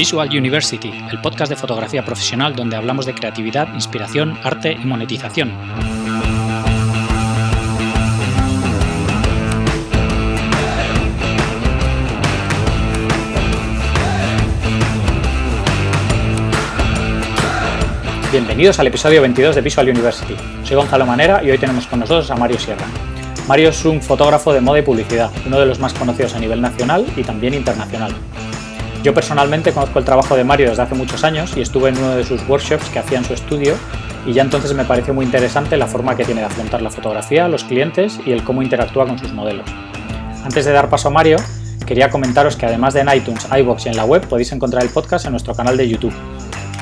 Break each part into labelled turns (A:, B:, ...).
A: Visual University, el podcast de fotografía profesional donde hablamos de creatividad, inspiración, arte y monetización. Bienvenidos al episodio 22 de Visual University. Soy Gonzalo Manera y hoy tenemos con nosotros a Mario Sierra. Mario es un fotógrafo de moda y publicidad, uno de los más conocidos a nivel nacional y también internacional. Yo personalmente conozco el trabajo de Mario desde hace muchos años y estuve en uno de sus workshops que hacía en su estudio y ya entonces me pareció muy interesante la forma que tiene de afrontar la fotografía, los clientes y el cómo interactúa con sus modelos. Antes de dar paso a Mario, quería comentaros que además de en iTunes, iBox y en la web podéis encontrar el podcast en nuestro canal de YouTube,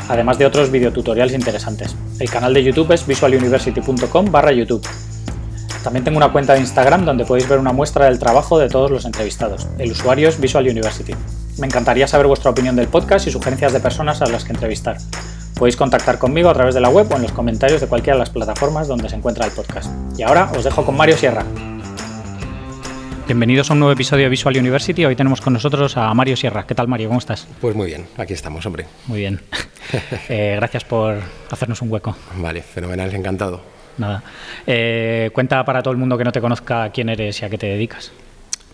A: además de otros videotutoriales interesantes. El canal de YouTube es visualuniversity.com barra YouTube. También tengo una cuenta de Instagram donde podéis ver una muestra del trabajo de todos los entrevistados. El usuario es Visual University. Me encantaría saber vuestra opinión del podcast y sugerencias de personas a las que entrevistar. Podéis contactar conmigo a través de la web o en los comentarios de cualquiera de las plataformas donde se encuentra el podcast. Y ahora os dejo con Mario Sierra. Bienvenidos a un nuevo episodio de Visual University. Hoy tenemos con nosotros a Mario Sierra. ¿Qué tal, Mario? ¿Cómo estás?
B: Pues muy bien, aquí estamos, hombre.
A: Muy bien. Eh, gracias por hacernos un hueco.
B: Vale, fenomenal, encantado.
A: Nada. Eh, cuenta para todo el mundo que no te conozca quién eres y a qué te dedicas.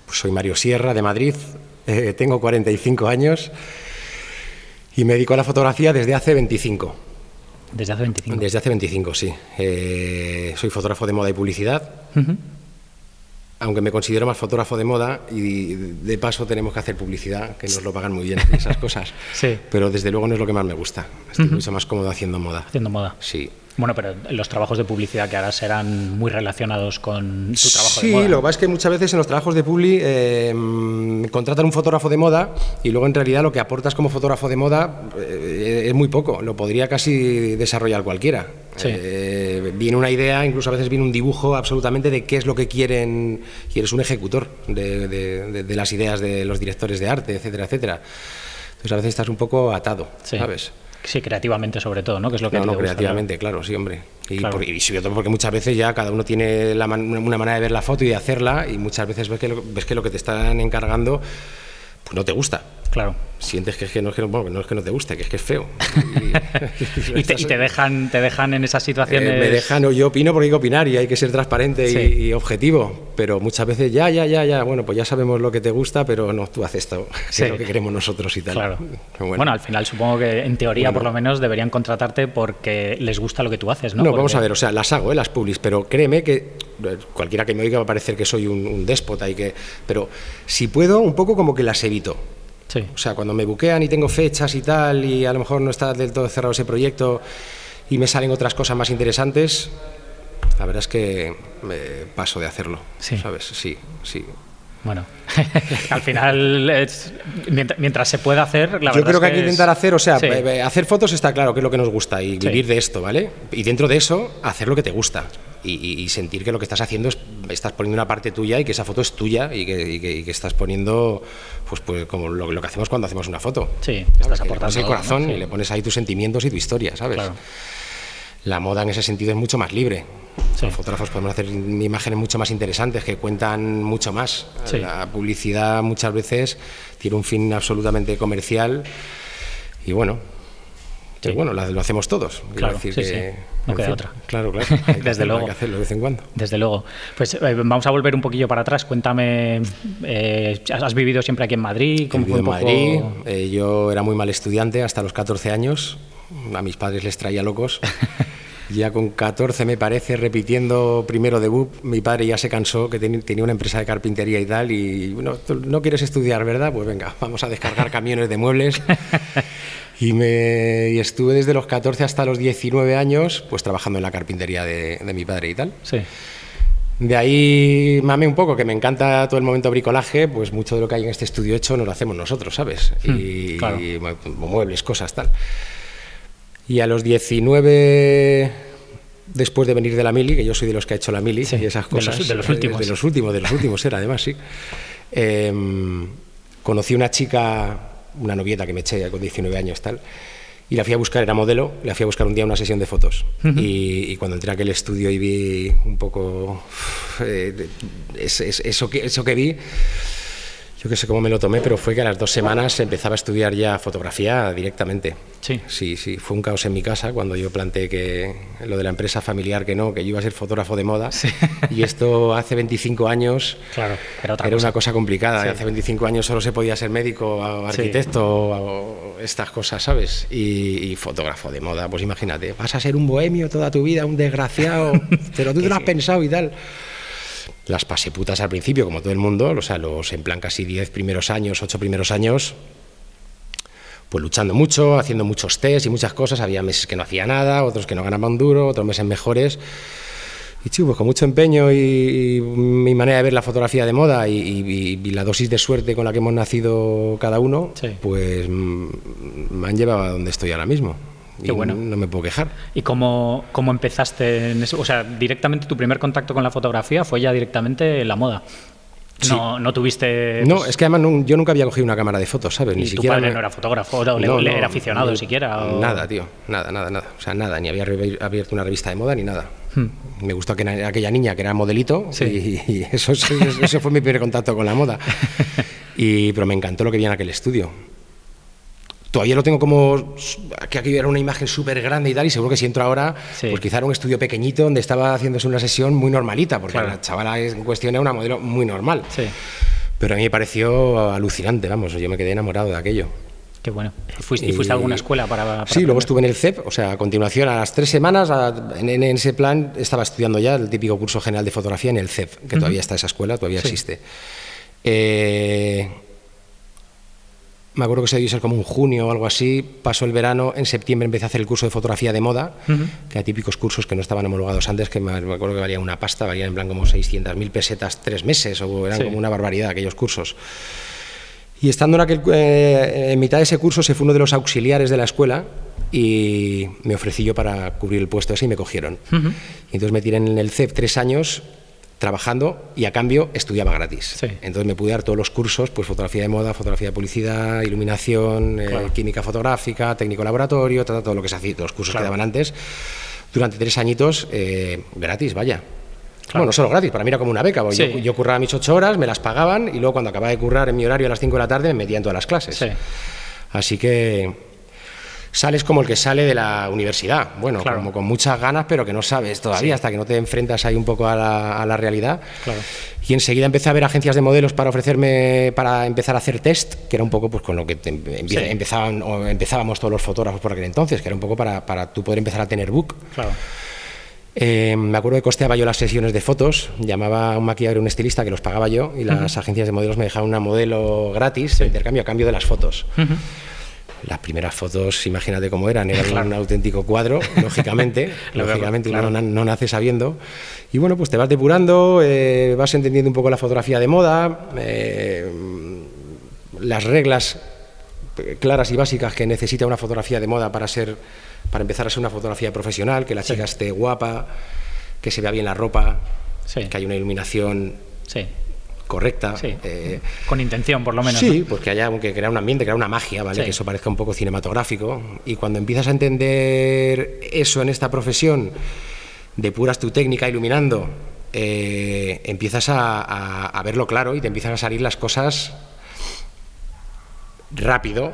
B: Pues soy Mario Sierra, de Madrid. Eh, tengo 45 años y me dedico a la fotografía desde hace 25.
A: Desde hace 25.
B: Desde hace 25, sí. Eh, soy fotógrafo de moda y publicidad. Aunque me considero más fotógrafo de moda y de paso tenemos que hacer publicidad, que nos lo pagan muy bien, esas cosas.
A: Sí.
B: Pero desde luego no es lo que más me gusta. Estoy mucho más cómodo haciendo moda.
A: Haciendo moda.
B: Sí.
A: Bueno, pero los trabajos de publicidad que harás serán muy relacionados con tu trabajo
B: sí,
A: de moda.
B: lo que pasa es que muchas veces en los trabajos de publi eh, contratan un fotógrafo de moda y luego en realidad lo que aportas como fotógrafo de moda eh, es muy poco, lo podría casi desarrollar cualquiera.
A: Sí.
B: Eh, viene una idea, incluso a veces viene un dibujo absolutamente de qué es lo que quieren y eres un ejecutor de, de- de- de las ideas de los directores de arte, etcétera, etcétera. Entonces a veces estás un poco atado,
A: Sí.
B: ¿sabes?
A: Sí, creativamente sobre todo, ¿no? Que es lo que a
B: No,
A: ti
B: no,
A: te gusta,
B: creativamente, claro, sí, hombre. Y,
A: Claro.
B: por- y sobre todo porque muchas veces ya cada uno tiene la man- una manera de ver la foto y de hacerla y muchas veces ves que lo, ves que, lo que te están encargando pues no te gusta.
A: Claro.
B: Sientes que es que no es que no, bueno, que no es que no te guste, que es que es feo.
A: Y te, y te dejan, te dejan en esas situaciones.
B: Eh, me dejan, o yo opino porque hay que opinar y hay que ser transparente y-
A: Sí.
B: y, objetivo, pero muchas veces ya, ya, ya, ya, bueno, pues ya sabemos lo que te gusta, pero no, tú haces esto, que
A: Sí.
B: es lo que queremos nosotros y tal.
A: Claro. Bueno. al final supongo que en teoría por lo menos deberían contratarte porque les gusta lo que tú haces, ¿no?
B: No,
A: Porque-
B: vamos a ver, o sea, las hago, ¿eh? las publis, pero créeme que eh, cualquiera que me oiga va a parecer que soy un, un déspota y que. Pero si puedo, un poco como que las evito.
A: Sí.
B: O sea, cuando me buquean y tengo fechas y tal, y a lo mejor no está del todo cerrado ese proyecto y me salen otras cosas más interesantes, la verdad es que me paso de hacerlo.
A: Sí.
B: ¿Sabes? Sí, sí.
A: Bueno, al final, es- mientras, mientras se pueda hacer, la verdad
B: Yo creo
A: es
B: que hay que intentar hacer, o sea,
A: Sí.
B: eh, eh, hacer fotos está claro que es lo que nos gusta y
A: Sí.
B: vivir de esto, ¿vale? Y dentro de eso, hacer lo que te gusta y, y- sentir que lo que estás haciendo es, estás poniendo una parte tuya y que esa foto es tuya y que, y que- y que estás poniendo, pues, pues como lo, lo que hacemos cuando hacemos una foto.
A: Sí, estás
B: Que le pones el corazón
A: ¿no? Sí.
B: y le pones ahí tus sentimientos y tu historia, ¿sabes?
A: Claro.
B: La moda en ese sentido es mucho más libre.
A: Sí.
B: Los fotógrafos podemos hacer imágenes mucho más interesantes que cuentan mucho más.
A: Sí.
B: La publicidad muchas veces tiene un fin absolutamente comercial y bueno, pues bueno, la- lo hacemos todos.
A: Claro,
B: decir que.
A: No queda
B: fin,
A: otra.
B: Claro, claro. Hay
A: Desde luego.
B: Hay que hacerlo de vez en cuando.
A: Desde luego. Pues eh, vamos a volver un poquillo para atrás. Cuéntame, eh, ¿has vivido siempre aquí en Madrid? ¿Cómo fue un
B: en Madrid, eh, yo era muy mal estudiante hasta los 14 años, a mis padres les traía locos. Ya con 14 me parece, repitiendo primero de BUP, mi padre ya se cansó, que tenía una empresa de carpintería y tal, y bueno, tú no quieres estudiar, ¿verdad? Pues venga, vamos a descargar camiones de muebles. Y, me, y estuve desde los 14 hasta los 19 años, pues trabajando en la carpintería de, de mi padre y tal.
A: Sí,
B: De ahí mame un poco, que me encanta todo el momento bricolaje, pues mucho de lo que hay en este estudio hecho nos lo hacemos nosotros, ¿sabes? y,
A: Hmm, claro.
B: y mu- muebles, cosas, tal. Y a los 19, después de venir de la mili, que yo soy de los que ha hecho la mili
A: Sí,
B: y esas
A: de los-
B: cosas.
A: de los
B: eh,
A: últimos.
B: De los últimos, de los últimos era además, sí. Em, conocí una chica, una novieta que me eché con 19 años, tal. Y la fui a buscar, era modelo, la fui a buscar un día una sesión de fotos. y, y cuando entré a aquel estudio y vi un poco eh, eso, que, eso que vi, yo que sé cómo me lo tomé, pero fue que a las dos semanas empezaba a estudiar ya fotografía directamente.
A: Sí.
B: Sí, sí, fue un caos en mi casa cuando yo planteé que lo de la empresa familiar que no, que yo iba a ser fotógrafo de moda. Y esto hace 25 años
A: claro, era, otra
B: era
A: cosa.
B: una cosa complicada. Hace 25 años solo se podía ser médico o arquitecto o, estas cosas, ¿sabes? Y, y, fotógrafo de moda, pues imagínate, vas a ser un bohemio toda tu vida, un desgraciado, pero tú te lo has sí. pensado y tal las pasé putas al principio, como todo el mundo, o sea, los en plan casi 10 primeros años, 8 primeros años, pues luchando mucho, haciendo muchos test y muchas cosas. Había meses que no hacía nada, otros que no ganaban duro, otros meses mejores. Y chico, pues con mucho empeño y, y, mi manera de ver la fotografía de moda y, y, y, la dosis de suerte con la que hemos nacido cada uno,
A: sí.
B: pues me han llevado a donde estoy ahora mismo.
A: Qué bueno.
B: No me puedo quejar.
A: ¿Y cómo, cómo empezaste en eso? O sea, directamente tu primer contacto con la fotografía fue ya directamente en la moda.
B: Sí.
A: No, no tuviste.
B: No, es que además no, yo nunca había cogido una cámara de fotos, ¿sabes?
A: Ni
B: Ni
A: tu
B: siquiera.
A: padre
B: me-
A: no era fotógrafo, No, le- era aficionado
B: no,
A: siquiera. o-
B: Nada, tío, nada, nada, nada. O sea, nada, ni había abierto una revista de moda ni nada.
A: Hmm.
B: Me gustó que aquella niña que era modelito
A: Sí.
B: y, y eso, eso, eso fue mi primer contacto con la moda. Y, pero me encantó lo que vi en aquel estudio. Todavía lo tengo como que aquí era una imagen súper grande y tal, y seguro que si entro ahora,
A: Sí.
B: pues quizá era un estudio pequeñito donde estaba haciéndose una sesión muy normalita, porque
A: Claro.
B: la chavala en cuestión era una modelo muy normal.
A: Sí,
B: Pero a mí me pareció alucinante, vamos, yo me quedé enamorado de aquello.
A: qué bueno. ¿Y fuiste, y fuiste a alguna escuela para.? para
B: Sí, luego estuve en el CEP, o sea, a continuación, a las tres semanas, a- en, en ese plan, estaba estudiando ya el típico curso general de fotografía en el CEP, que todavía está esa escuela, todavía
A: Sí.
B: existe. Eh, me acuerdo que se debió ser como un junio o algo así, pasó el verano, en septiembre empecé a hacer el curso de fotografía de moda,
A: Ujú.
B: que eran típicos cursos que no estaban homologados antes, que me, acuerdo que valían una pasta, valían en plan como 600.000 pesetas tres meses, o eran
A: Sí.
B: como una barbaridad aquellos cursos. Y estando en, aquel, eh, en mitad de ese curso, se fue uno de los auxiliares de la escuela y me ofrecí yo para cubrir el puesto ese y me cogieron.
A: Ujú.
B: Y entonces me tiré en el CEP tres años trabajando y a cambio estudiaba gratis.
A: Sí.
B: Entonces me pude dar todos los cursos, pues fotografía de moda, fotografía de publicidad, iluminación, eh, química fotográfica, técnico laboratorio, todo, todo lo que se hacía, los cursos
A: Claro.
B: que daban antes, durante tres añitos eh, gratis, vaya.
A: Claro.
B: Bueno, no solo gratis, para mí era como una beca.
A: Sí.
B: Yo, yo curraba mis ocho horas, me las pagaban y luego cuando acababa de currar en mi horario a las cinco de la tarde me metía en todas las clases.
A: Sí.
B: Así que sales como el que sale de la universidad. Bueno,
A: Claro.
B: como con muchas ganas, pero que no sabes todavía
A: Sí.
B: hasta que no te enfrentas ahí un poco a la, a la realidad.
A: Claro.
B: Y enseguida empecé a ver agencias de modelos para ofrecerme, para empezar a hacer test, que era un poco pues con lo que te-
A: Sí.
B: empezaban, o empezábamos todos los fotógrafos por aquel entonces, que era un poco para, para tú poder empezar a tener book.
A: Claro.
B: Eh, me acuerdo que costeaba yo las sesiones de fotos, llamaba a un maquillador y un estilista que los pagaba yo y las agencias de modelos me dejaban una modelo gratis de intercambio a cambio de las fotos.
A: Ujú.
B: Las primeras fotos, imagínate cómo eran, eran
A: Claro.
B: un auténtico cuadro, lógicamente, lógicamente
A: claro.
B: uno no, no nace sabiendo. Y bueno, pues te vas depurando, eh, vas entendiendo un poco la fotografía de moda, eh, las reglas claras y básicas que necesita una fotografía de moda para ser, para empezar a ser una fotografía profesional, que la chica esté guapa, que se vea bien la ropa,
A: Sí.
B: que haya una iluminación
A: Sí.
B: Correcta.
A: Sí.
B: eh,
A: Con intención, por lo menos.
B: Sí,
A: ¿no?
B: pues que haya que crear un ambiente, crear una magia, ¿vale?
A: Sí.
B: Que eso parezca un poco cinematográfico. Y cuando empiezas a entender eso en esta profesión, depuras tu técnica iluminando, eh, empiezas a, a- a verlo claro y te empiezan a salir las cosas rápido.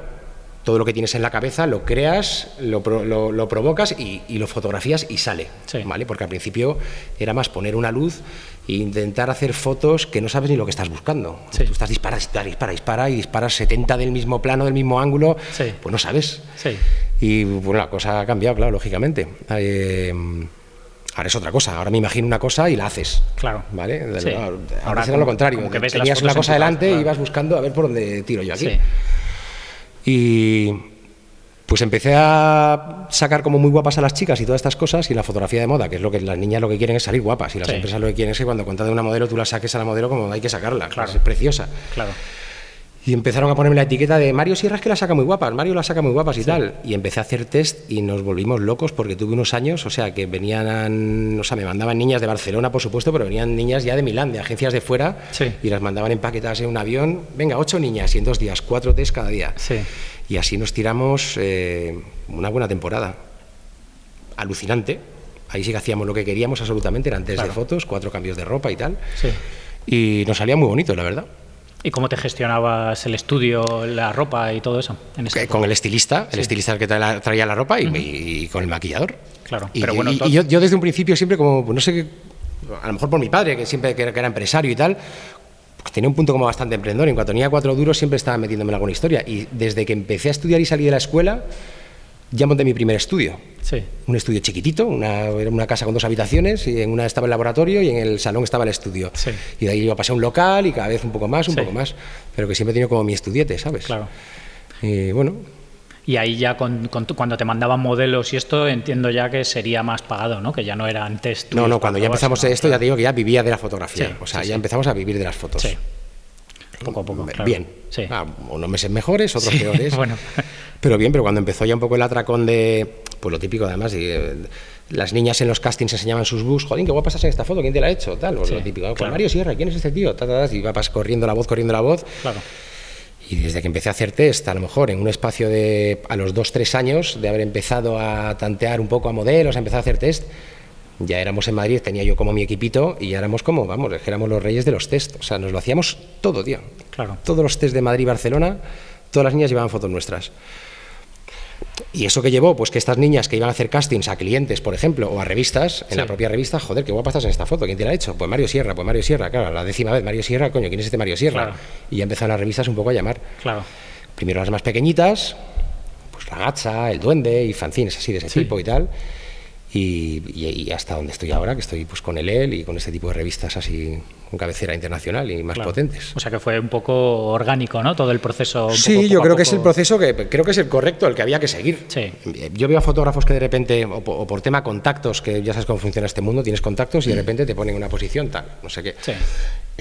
B: Todo lo que tienes en la cabeza lo creas, lo, lo- lo provocas y, y lo fotografías y sale.
A: Sí.
B: ¿vale? Porque al principio era más poner una luz e intentar hacer fotos que no sabes ni lo que estás buscando.
A: Sí.
B: Tú estás dispara, dispara, dispara, dispara y disparas 70 del mismo plano, del mismo ángulo,
A: Sí.
B: pues no sabes. Y bueno, la cosa ha cambiado, claro, lógicamente. Eh, ahora es otra cosa, ahora me imagino una cosa y la haces.
A: Claro.
B: ¿Vale? Ahora,
A: como-
B: lo contrario.
A: como que ves las
B: Tenías una cosa delante
A: claro.
B: y ibas buscando a ver por dónde tiro yo aquí. Y pues empecé a sacar como muy guapas a las chicas y todas estas cosas y la fotografía de moda, que es lo que las niñas lo que quieren es salir guapas y las
A: Sí.
B: empresas lo que quieren es que cuando contraten una modelo tú la saques a la modelo como hay que sacarla,
A: Claro.
B: es preciosa.
A: Claro.
B: Y empezaron a ponerme la etiqueta de Mario Sierra es que la saca muy guapas, Mario la saca muy guapas y tal. Y empecé a hacer test y nos volvimos locos porque tuve unos años, o sea, que venían, o sea, me mandaban niñas de Barcelona, por supuesto, pero venían niñas ya de Milán, de agencias de fuera,
A: Sí.
B: y las mandaban empaquetadas en un avión. Venga, ocho niñas y en dos días, cuatro test cada día.
A: Sí.
B: Y así nos tiramos eh, una buena temporada. Alucinante. Ahí sí que hacíamos lo que queríamos absolutamente, eran test
A: Claro.
B: de fotos, cuatro cambios de ropa y tal. Y nos salía muy bonito, la verdad.
A: ¿Y cómo te gestionabas el estudio, la ropa y todo eso?
B: con el estilista, el estilista que traía la ropa y, con el maquillador.
A: Claro,
B: y, pero bueno, y, yo, desde un principio siempre como, pues no sé, a lo mejor por mi padre, que siempre que era empresario y tal, pues tenía un punto como bastante emprendedor. En cuanto tenía cuatro duros siempre estaba metiéndome en alguna historia. Y desde que empecé a estudiar y salí de la escuela, ya monté mi primer estudio.
A: Sí.
B: Un estudio chiquitito, una, era una casa con dos habitaciones, y en una estaba el laboratorio y en el salón estaba el estudio.
A: Sí.
B: Y de ahí iba a pasar un local y cada vez un poco más, un poco más. Pero que siempre he tenido como mi estudiete, ¿sabes?
A: Claro.
B: Y bueno,
A: y ahí ya con, cuando te mandaban modelos y esto, entiendo ya que sería más pagado, ¿no? Que ya no era antes.
B: No, no, cuando ya empezamos esto, ya te digo que ya vivía de la fotografía. o sea, ya empezamos a vivir de las fotos.
A: Sí. Poco a poco.
B: Bien.
A: Sí.
B: Ah, unos meses mejores, otros peores.
A: bueno.
B: Pero bien, pero cuando empezó ya un poco el atracón de. Pues lo típico, además, y, eh, las niñas en los castings enseñaban sus bus, joder, qué guapa estás en esta foto, ¿quién te la ha hecho? Tal, pues lo típico. Pues Mario Sierra, ¿quién es este tío? y va corriendo la voz, corriendo la voz.
A: Claro.
B: Y desde que empecé a hacer test, a lo mejor en un espacio de a los dos, tres años de haber empezado a tantear un poco a modelos, a empezar a hacer test, ya éramos en Madrid, tenía yo como mi equipito y ya éramos como, vamos, éramos los reyes de los test. O sea, nos lo hacíamos todo, tío.
A: Claro.
B: Todos los test de Madrid y Barcelona, todas las niñas llevaban fotos nuestras. Y eso que llevó, pues que estas niñas que iban a hacer castings a clientes, por ejemplo, o a revistas, en la propia revista, joder, qué guapa estás en esta foto, ¿quién te la ha hecho? Pues Mario Sierra, pues Mario Sierra, claro, la décima vez, Mario Sierra, coño, ¿quién es este Mario Sierra? Y ya empezaron las revistas un poco a llamar.
A: Claro.
B: Primero las más pequeñiñitas, pues la gacha, el duende y fanzines así de ese tipo y tal. Y, hasta donde estoy ahora, que estoy pues con el EL y con este tipo de revistas así con cabecera internacional y más potentes.
A: O sea que fue un poco orgánico, ¿no? Todo el proceso.
B: sí, yo creo que es el proceso que creo que es el correcto, el que había que seguir.
A: Sí.
B: Yo veo a fotógrafos que de repente, o, por tema contactos, que ya sabes cómo funciona este mundo, tienes contactos y de mm. repente te ponen una posición tal, no sé qué.
A: Sí.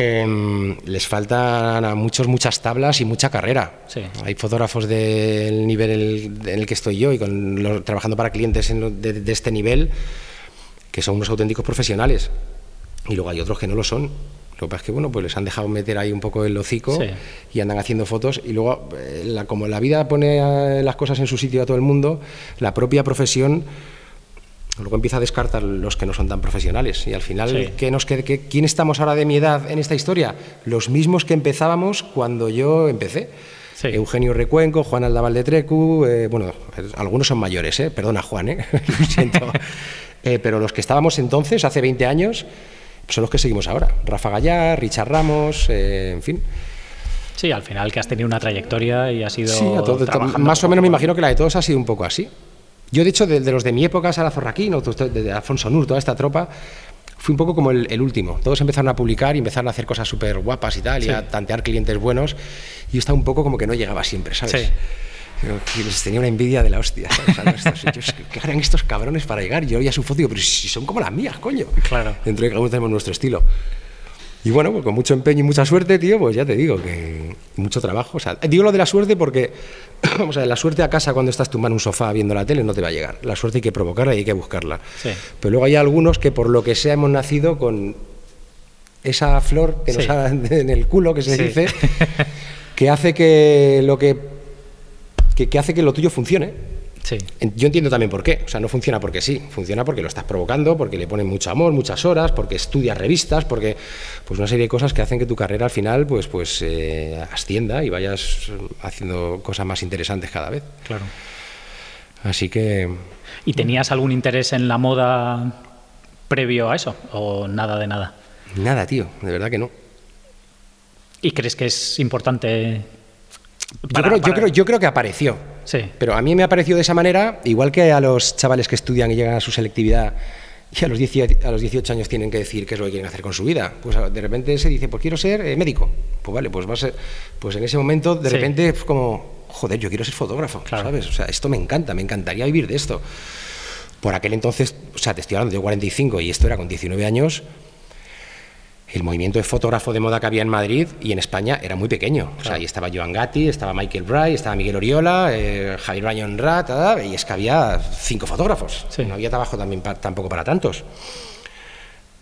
B: Em, les faltan a muchos muchas tablas y mucha carrera. Hay fotógrafos del nivel en el que estoy yo y con trabajando para clientes de, este nivel que son unos auténticos profesionales. Y luego hay otros que no lo son. Lo que pasa es que bueno, pues les han dejado meter ahí un poco el hocico y andan haciendo fotos. Y luego, eh, como la vida pone las cosas en su sitio a todo el mundo, la propia profesión Luego empieza a descartar los que no son tan profesionales. Y al final, ¿qué nos ¿quién estamos ahora de mi edad en esta historia? Los mismos que empezábamos cuando yo empecé. Eugenio Recuenco, Juan Aldaval de Trecu, eh, bueno, algunos son mayores, eh, perdona Juan, eh, lo siento. Eh, pero los que estábamos entonces, hace 20 años, son los que seguimos ahora. Rafa Gallar, Richard Ramos, en fin.
A: Sí, al final que has tenido una trayectoria y has sido. Sí,
B: más o menos me imagino que la de todos ha sido un poco así. Yo, de hecho, de, los de mi época, Sara Zorraquín, de Alfonso Nur, toda esta tropa, fui un poco como el, último. Todos empezaron a publicar y empezaron a hacer cosas súper guapas y tal, y a tantear clientes buenos. Y yo estaba un poco como que no llegaba siempre, ¿sabes? Sí. Les tenía una envidia de la hostia, ¿sabes? ¿Qué harán estos cabrones para llegar? Yo ya su foto y digo, pero si son como las mías, coño.
A: Claro.
B: Dentro de cada uno tenemos nuestro estilo. Y bueno, pues con mucho empeño y mucha suerte, tío, pues ya te digo que mucho trabajo. O sea, digo lo de la suerte porque, vamos a ver, la suerte a casa cuando estás tumbado en un sofá viendo la tele no te va a llegar. La suerte hay que provocarla y hay que buscarla. Pero luego hay algunos que por lo que sea hemos nacido con esa flor que nos ha en el culo, que se dice, que hace que lo que, que hace que lo tuyo funcione. Yo entiendo también por qué. O sea, no funciona porque sí, funciona porque lo estás provocando, porque le ponen mucho amor, muchas horas, porque estudias revistas, porque pues una serie de cosas que hacen que tu carrera al final pues pues eh, ascienda y vayas haciendo cosas más interesantes cada vez.
A: Claro.
B: Así que.
A: ¿Y tenías algún interés en la moda previo a eso o nada de nada?
B: Nada, tío, de verdad que no.
A: ¿Y crees que es importante
B: yo, creo, yo, creo, yo creo que apareció.
A: Sí.
B: Pero a mí me ha parecido de esa manera, igual que a los chavales que estudian y llegan a su selectividad y a los, 18, a los 18 años tienen que decir qué es lo que quieren hacer con su vida. Pues de repente se dice, pues quiero ser eh, médico. Pues vale, pues va a ser, pues en ese momento de repente es como, joder, yo quiero ser fotógrafo, ¿sabes? O sea, esto me encanta, me encantaría vivir de esto. Por aquel entonces, o sea, te estoy hablando de 45 y esto era con 19 años, el movimiento de fotógrafo de moda que había en Madrid y en España era muy pequeño. O sea, ahí estaba Joan Gatti, estaba Michael Bray, estaba Miguel Oriola, eh, Javier Ryan Rat, y es que había cinco fotógrafos. No había trabajo también tampoco para tantos.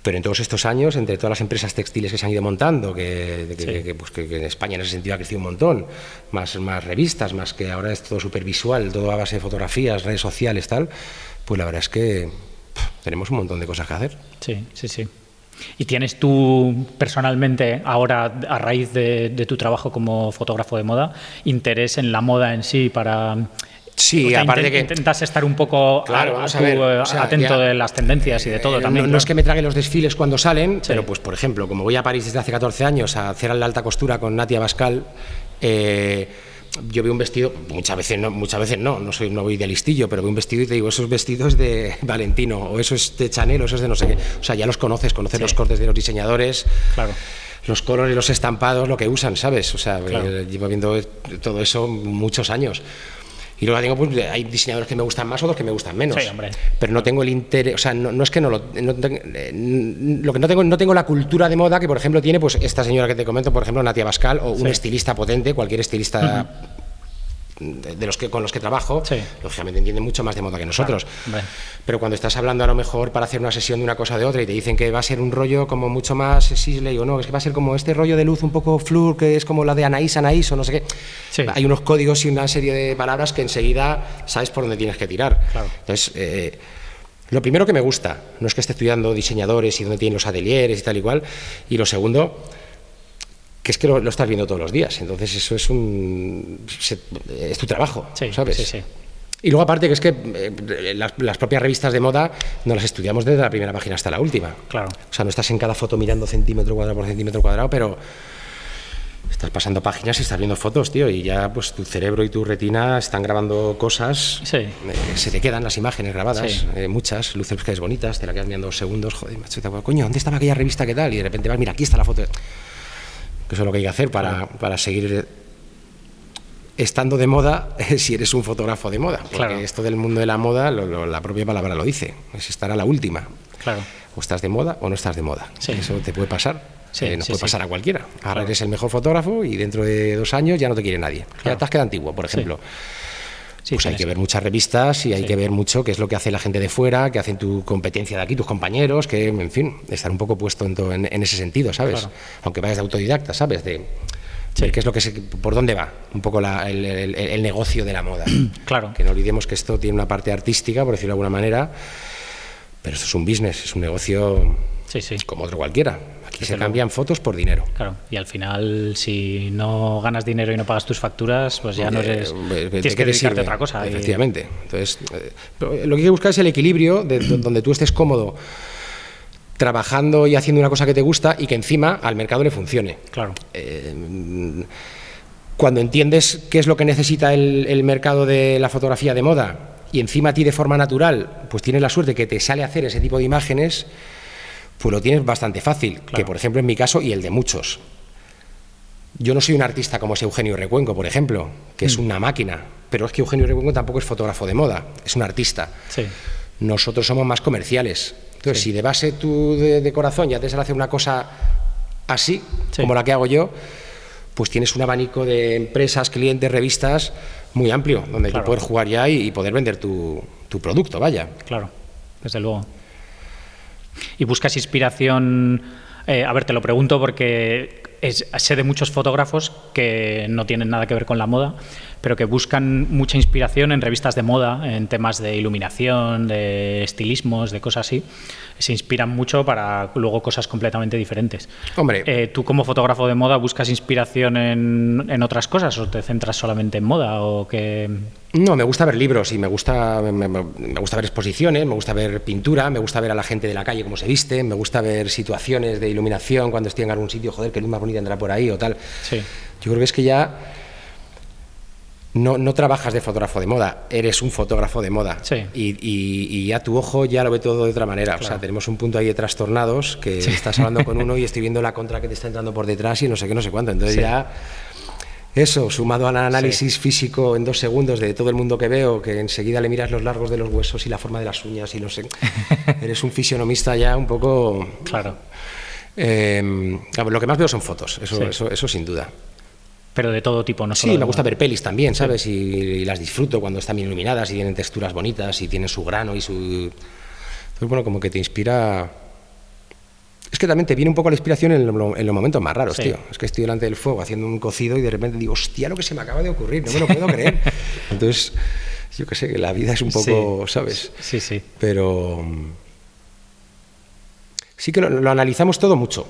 B: Pero en todos estos años, entre todas las empresas textiles que se han ido montando, que, pues, en España en ese sentido ha crecido un montón, más, más revistas, más que ahora es todo súper visual, todo a base de fotografías, redes sociales, tal, pues la verdad es que tenemos un montón de cosas que hacer.
A: Sí, sí, sí. ¿Y tienes tú personalmente, ahora a raíz de, tu trabajo como fotógrafo de moda, interés en la moda en sí para...
B: Sí, aparte que
A: intentas estar un poco claro, eh, atento de las tendencias y de todo también.
B: No, es que me trague los desfiles cuando salen, pero pues por ejemplo, como voy a París desde hace 14 años a hacer la alta costura con Natia Bascal, eh, yo veo un vestido, muchas veces no, muchas veces no, no soy no voy de listillo, pero veo un vestido y te digo, esos vestidos de Valentino, o eso es de Chanel, o eso es de no sé qué. O sea, ya los conoces, conoces los cortes de los diseñadores.
A: Claro
B: los colores, los estampados, lo que usan, ¿sabes? O sea, eh, llevo viendo todo eso muchos años. Y luego tengo, pues, hay diseñadores que me gustan más, otros que me gustan menos.
A: Sí, hombre.
B: Pero no tengo el interés, o sea, no, es que no lo. No, eh, lo que no tengo, no tengo la cultura de moda que, por ejemplo, tiene pues esta señora que te comento, por ejemplo, Natia Bascal, o un estilista potente, cualquier estilista de los que con los que trabajo, lógicamente entienden mucho más de moda que nosotros. Pero cuando estás hablando a lo mejor para hacer una sesión de una cosa de otra y te dicen que va a ser un rollo como mucho más Sisley o no, es que va a ser como este rollo de luz un poco flur, que es como la de Anaís, Anaís o no sé qué. Hay unos códigos y una serie de palabras que enseguida sabes por dónde tienes que tirar. Entonces, eh, lo primero que me gusta, no es que esté estudiando diseñadores y dónde tienen los atelieres y tal igual, y lo segundo, que es que lo, estás viendo todos los días. Entonces eso es un es tu trabajo, ¿sabes?
A: Sí, sí.
B: Y luego aparte que es que eh, las, propias revistas de moda no las estudiamos desde la primera página hasta la última.
A: Claro.
B: O sea, no estás en cada foto mirando centímetro cuadrado por centímetro cuadrado, pero estás pasando páginas y estás viendo fotos, tío, y ya pues tu cerebro y tu retina están grabando cosas.
A: Sí. Eh,
B: se te quedan las imágenes grabadas, eh, muchas, luces que es bonitas, te la quedas mirando dos segundos, joder, macho, coño, ¿dónde estaba aquella revista que tal? Y de repente vas, mira, aquí está la foto que eso es lo que hay que hacer para, para seguir estando de moda si eres un fotógrafo de moda. Porque esto del mundo de la moda, la propia palabra lo dice, es estar a la última.
A: Claro.
B: O estás de moda o no estás de moda. Eso te puede pasar. Eh, nos puede pasar a cualquiera. Ahora eres el mejor fotógrafo y dentro de dos años ya no te quiere nadie. Ya te has quedado antiguo, por ejemplo pues hay que ver muchas revistas y hay que ver mucho qué es lo que hace la gente de fuera, qué hacen tu competencia de aquí, tus compañeros, que, en fin, estar un poco puesto en, en, ese sentido, ¿sabes? Aunque vayas de autodidacta, ¿sabes? De, qué es lo que por dónde va un poco el, negocio de la moda.
A: Claro.
B: Que no olvidemos que esto tiene una parte artística, por decirlo de alguna manera, pero esto es un business, es un negocio como otro cualquiera. Aquí se cambian fotos por dinero.
A: Claro, y al final, si no ganas dinero y no pagas tus facturas, pues ya no eres. Tienes que dedicarte a otra cosa.
B: Efectivamente. Entonces, eh, lo que hay que buscar es el equilibrio de, donde tú estés cómodo trabajando y haciendo una cosa que te gusta y que encima al mercado le funcione.
A: Claro.
B: Eh, cuando entiendes qué es lo que necesita el, el mercado de la fotografía de moda y encima a ti de forma natural, pues tienes la suerte que te sale a hacer ese tipo de imágenes pues lo tienes bastante fácil, que por ejemplo en mi caso y el de muchos. Yo no soy un artista como es Eugenio Recuenco, por ejemplo, que es mm. una máquina, pero es que Eugenio Recuenco tampoco es fotógrafo de moda, es un artista. Nosotros somos más comerciales. Entonces, si de base tú de, corazón ya te sale hacer una cosa así, como la que hago yo, pues tienes un abanico de empresas, clientes, revistas muy amplio, donde tú puedes jugar ya y, poder vender tu, tu producto, vaya.
A: Claro, desde luego y buscas inspiración. Eh, a ver, te lo pregunto porque sé de muchos fotógrafos que no tienen nada que ver con la moda, pero que buscan mucha inspiración en revistas de moda, en temas de iluminación, de estilismos, de cosas así. Se inspiran mucho para luego cosas completamente diferentes.
B: Hombre.
A: Eh, ¿Tú como fotógrafo de moda buscas inspiración en, otras cosas o te centras solamente en moda? O que...
B: No, me gusta ver libros y me gusta, me, gusta ver exposiciones, me gusta ver pintura, me gusta ver a la gente de la calle cómo se viste, me gusta ver situaciones de iluminación cuando estoy en algún sitio, joder, qué luz más bonita andará por ahí o tal.
A: Sí.
B: Yo creo que es que ya no, no, trabajas de fotógrafo de moda, eres un fotógrafo de moda. Y, ya tu ojo ya lo ve todo de otra manera. O sea, tenemos un punto ahí de trastornados que estás hablando con uno y estoy viendo la contra que te está entrando por detrás y no sé qué, no sé cuánto. Entonces ya eso, sumado al análisis físico en dos segundos de todo el mundo que veo, que enseguida le miras los largos de los huesos y la forma de las uñas y no sé. eres un fisionomista ya un poco.
A: Claro.
B: Eh, lo que más veo son fotos, eso, eso, eso sin duda
A: pero de todo tipo, no
B: Sí, me gusta ver pelis también, ¿sabes? Y, las disfruto cuando están bien iluminadas y tienen texturas bonitas y tienen su grano y su... Entonces, bueno, como que te inspira... Es que también te viene un poco la inspiración en, los momentos más raros, tío. Es que estoy delante del fuego haciendo un cocido y de repente digo, hostia, lo que se me acaba de ocurrir, no me lo puedo creer. Entonces, yo qué sé, que la vida es un poco, ¿sabes?
A: Sí, sí.
B: Pero sí que lo, analizamos todo mucho.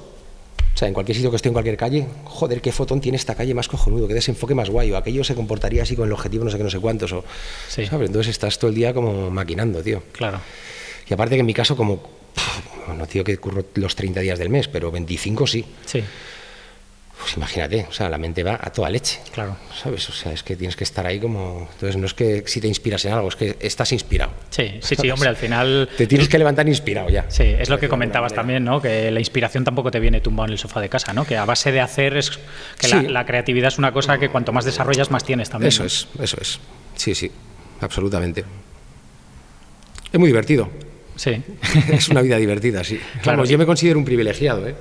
B: O sea, en cualquier sitio que esté en cualquier calle, joder, qué fotón tiene esta calle más cojonudo, qué desenfoque más guay, o aquello se comportaría así con el objetivo no sé qué, no sé cuántos, o, ¿sabes? Entonces estás todo el día como maquinando, tío.
A: Claro.
B: Y aparte que en mi caso, como, no digo que curro los 30 días del mes, pero 25 sí.
A: Sí.
B: Pues imagínate, o sea, la mente va a toda leche.
A: Claro.
B: ¿Sabes? O sea, es que tienes que estar ahí como. Entonces, no es que si te inspiras en algo, es que estás inspirado.
A: Sí, sí, sí, hombre, al final.
B: Te tienes que levantar inspirado ya.
A: Sí, es lo que comentabas también, ¿no? Que la inspiración tampoco te viene tumbado en el sofá de casa, ¿no? Que a base de hacer es. que la, creatividad es una cosa que cuanto más desarrollas, más tienes también.
B: Eso es, eso es. Sí, sí, absolutamente. Es muy divertido.
A: Sí.
B: es una vida divertida, sí. Claro, yo me considero un privilegiado, ¿eh?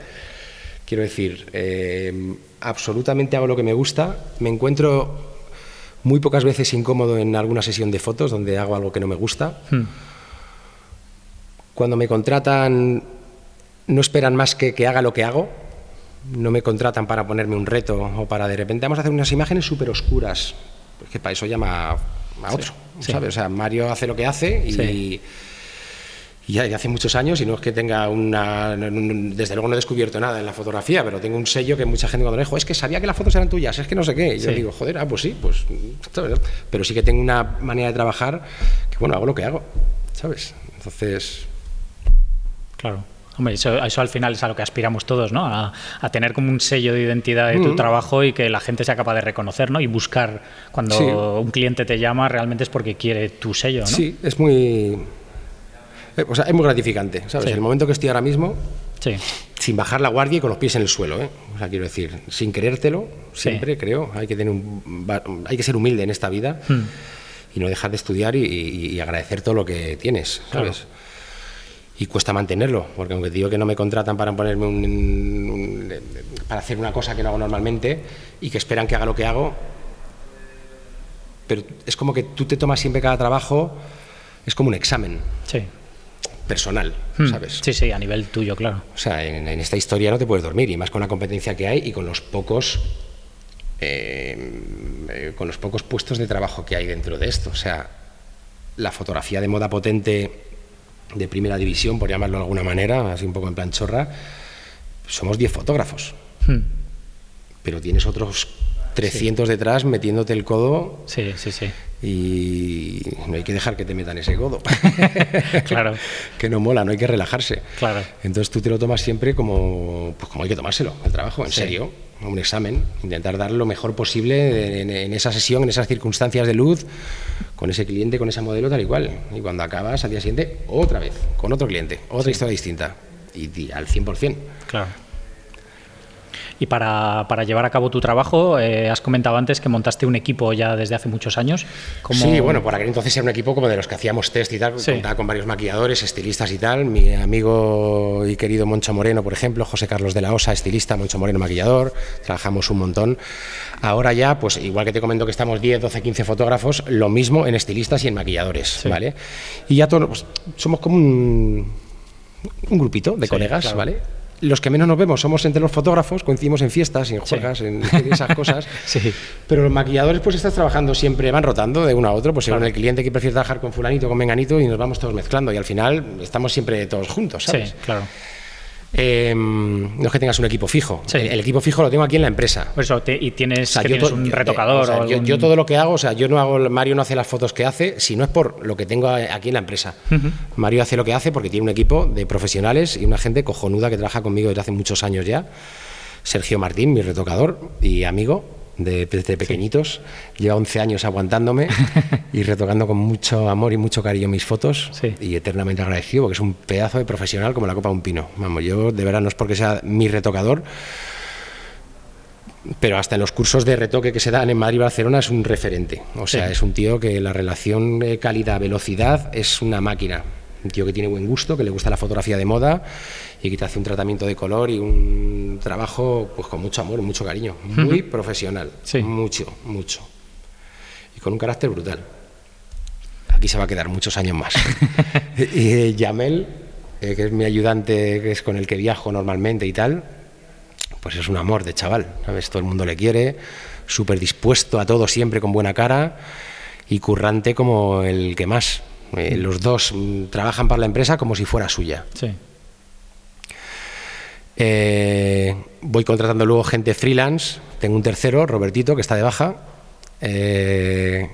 B: Quiero decir, eh, absolutamente hago lo que me gusta. Me encuentro muy pocas veces incómodo en alguna sesión de fotos donde hago algo que no me gusta. Hmm. Cuando me contratan, no esperan más que que haga lo que hago. No me contratan para ponerme un reto o para de repente vamos a hacer unas imágenes súper oscuras. Porque para eso llama a otro, ¿sabes? O sea, Mario hace lo que hace y y ya hace muchos años, y no es que tenga una. Desde luego no he descubierto nada en la fotografía, pero tengo un sello que mucha gente cuando me dijo, es que sabía que las fotos eran tuyas, es que no sé qué. Y yo digo, joder, ah, pues sí, pues. Pero sí que tengo una manera de trabajar que, bueno, hago lo que hago, ¿sabes? Entonces.
A: Claro. Hombre, eso, eso, al final es a lo que aspiramos todos, ¿no? A, tener como un sello de identidad de tu mm. trabajo y que la gente sea capaz de reconocer, ¿no? Y buscar cuando un cliente te llama realmente es porque quiere tu sello, ¿no?
B: Sí, es muy o sea, es muy gratificante, ¿sabes? El momento que estoy ahora mismo, sin bajar la guardia y con los pies en el suelo, ¿eh? O sea, quiero decir, sin querértelo, siempre creo, hay que, tener hay que ser humilde en esta vida hmm. y no dejar de estudiar y, agradecer todo lo que tienes, ¿sabes? Y cuesta mantenerlo, porque aunque digo que no me contratan para ponerme un, para hacer una cosa que no hago normalmente y que esperan que haga lo que hago, pero es como que tú te tomas siempre cada trabajo, es como un examen.
A: Sí
B: personal, hmm. ¿sabes?
A: Sí, sí, a nivel tuyo, claro.
B: O sea, en, esta historia no te puedes dormir, y más con la competencia que hay y con los pocos. Eh, eh, con los pocos puestos de trabajo que hay dentro de esto. O sea, la fotografía de moda potente de primera división, por llamarlo de alguna manera, así un poco en plan chorra, somos 10 fotógrafos. Hmm. Pero tienes otros 300 detrás metiéndote el codo.
A: Sí, sí, sí
B: y no hay que dejar que te metan ese codo.
A: claro.
B: que no mola, no hay que relajarse.
A: Claro.
B: Entonces tú te lo tomas siempre como, pues como hay que tomárselo, el trabajo, en serio, un examen, intentar dar lo mejor posible en, esa sesión, en esas circunstancias de luz, con ese cliente, con esa modelo tal y cual. Y cuando acabas al día siguiente, otra vez, con otro cliente, otra historia distinta. Y, y al 100%.
A: Claro. Y para, para llevar a cabo tu trabajo, eh, has comentado antes que montaste un equipo ya desde hace muchos años.
B: Sí, bueno, por aquel entonces era un equipo como de los que hacíamos test y tal, contaba con varios maquilladores, estilistas y tal. Mi amigo y querido Moncho Moreno, por ejemplo, José Carlos de la Osa, estilista, Moncho Moreno, maquillador, trabajamos un montón. Ahora ya, pues igual que te comento que estamos 10, 12, 15 fotógrafos, lo mismo en estilistas y en maquilladores, ¿vale? Y ya todos pues, somos como un, un grupito de colegas, ¿vale? Los que menos nos vemos somos entre los fotógrafos, coincidimos en fiestas, en juegas, en, esas cosas.
A: sí.
B: Pero los maquilladores, pues estás trabajando siempre, van rotando de uno a otro, pues según el cliente que prefiere trabajar con fulanito, con menganito, y nos vamos todos mezclando. Y al final estamos siempre todos juntos, ¿sabes?
A: Sí, claro.
B: Em, no es que tengas un equipo fijo. El, equipo fijo lo tengo aquí en la empresa.
A: Por eso, y tienes, un retocador.
B: yo, todo lo que hago, o sea, yo no hago, Mario no hace las fotos que hace, si no es por lo que tengo aquí en la empresa. Mario hace lo que hace porque tiene un equipo de profesionales y una gente cojonuda que trabaja conmigo desde hace muchos años ya. Sergio Martín, mi retocador y amigo, de, desde pequeñitos. Lleva 11 años aguantándome y retocando con mucho amor y mucho cariño mis fotos. Y eternamente agradecido porque es un pedazo de profesional como la copa de un pino. Vamos, yo de verdad no es porque sea mi retocador, pero hasta en los cursos de retoque que se dan en Madrid y Barcelona es un referente. O sea, es un tío que la relación calidad-velocidad es una máquina. Un tío que tiene buen gusto, que le gusta la fotografía de moda y que te hace un tratamiento de color y un trabajo pues con mucho amor, mucho cariño, muy profesional, mucho, mucho. Y con un carácter brutal. Aquí se va a quedar muchos años más. y Yamel, eh, que es mi ayudante, que es con el que viajo normalmente y tal, pues es un amor de chaval, ¿sabes? Todo el mundo le quiere, súper dispuesto a todo siempre con buena cara y currante como el que más. Eh, los dos mm, trabajan para la empresa como si fuera suya.
A: Sí.
B: Eh, voy contratando luego gente freelance. Tengo un tercero, Robertito, que está de baja. Eh,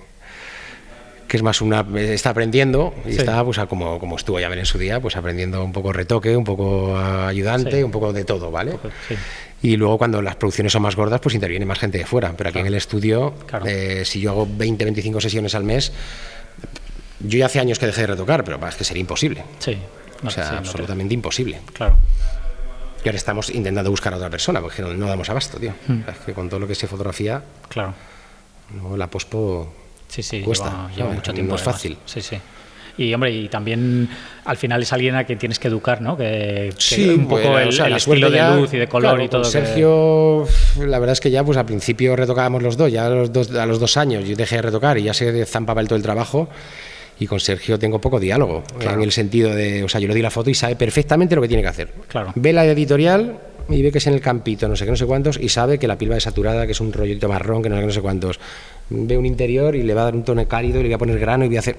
B: que es más una está aprendiendo y
A: Sí.
B: está pues como, como estuvo ya en su día pues aprendiendo un poco retoque un poco ayudante
A: Sí.
B: un poco de todo vale
A: Sí.
B: y luego cuando las producciones son más gordas pues interviene más gente de fuera pero aquí en el estudio
A: Claro.
B: eh, si yo hago 20 25 sesiones al mes yo ya hace años que dejé de retocar pero es que sería imposible
A: Sí. No,
B: o sea
A: sí, no te-
B: absolutamente imposible
A: Claro.
B: Y ahora estamos intentando buscar a otra persona porque no, no damos abasto tío sea, es que con todo lo que se fotografía
A: Claro.
B: no, la pospo
A: Sí, sí,
B: Cuesta,
A: lleva, lleva
B: ¿sabes?
A: mucho
B: No
A: tiempo.
B: es
A: además.
B: fácil.
A: Sí, sí. Y hombre, y también al final es alguien a quien tienes que educar, ¿no? Que, que
B: Sí,
A: un poco
B: bueno,
A: el,
B: o sea,
A: el estilo de
B: ya-
A: luz y de color
B: claro,
A: y todo.
B: con
A: que-
B: Sergio, la verdad es que ya pues al principio retocábamos los dos, ya a los dos, a los dos años yo dejé de retocar y ya se zampaba el todo el trabajo. Y con Sergio tengo poco diálogo,
A: Claro.
B: en el sentido de, o sea, yo le di la foto y sabe perfectamente lo que tiene que hacer.
A: Claro.
B: Ve la editorial y ve que es en el campito, no sé qué, no sé cuántos, y sabe que la piel va desaturada, que es un rollito marrón, que no sé qué, no sé cuántos. Ve un interior y le va a dar un tono cálido y le voy a poner grano y voy a hacer...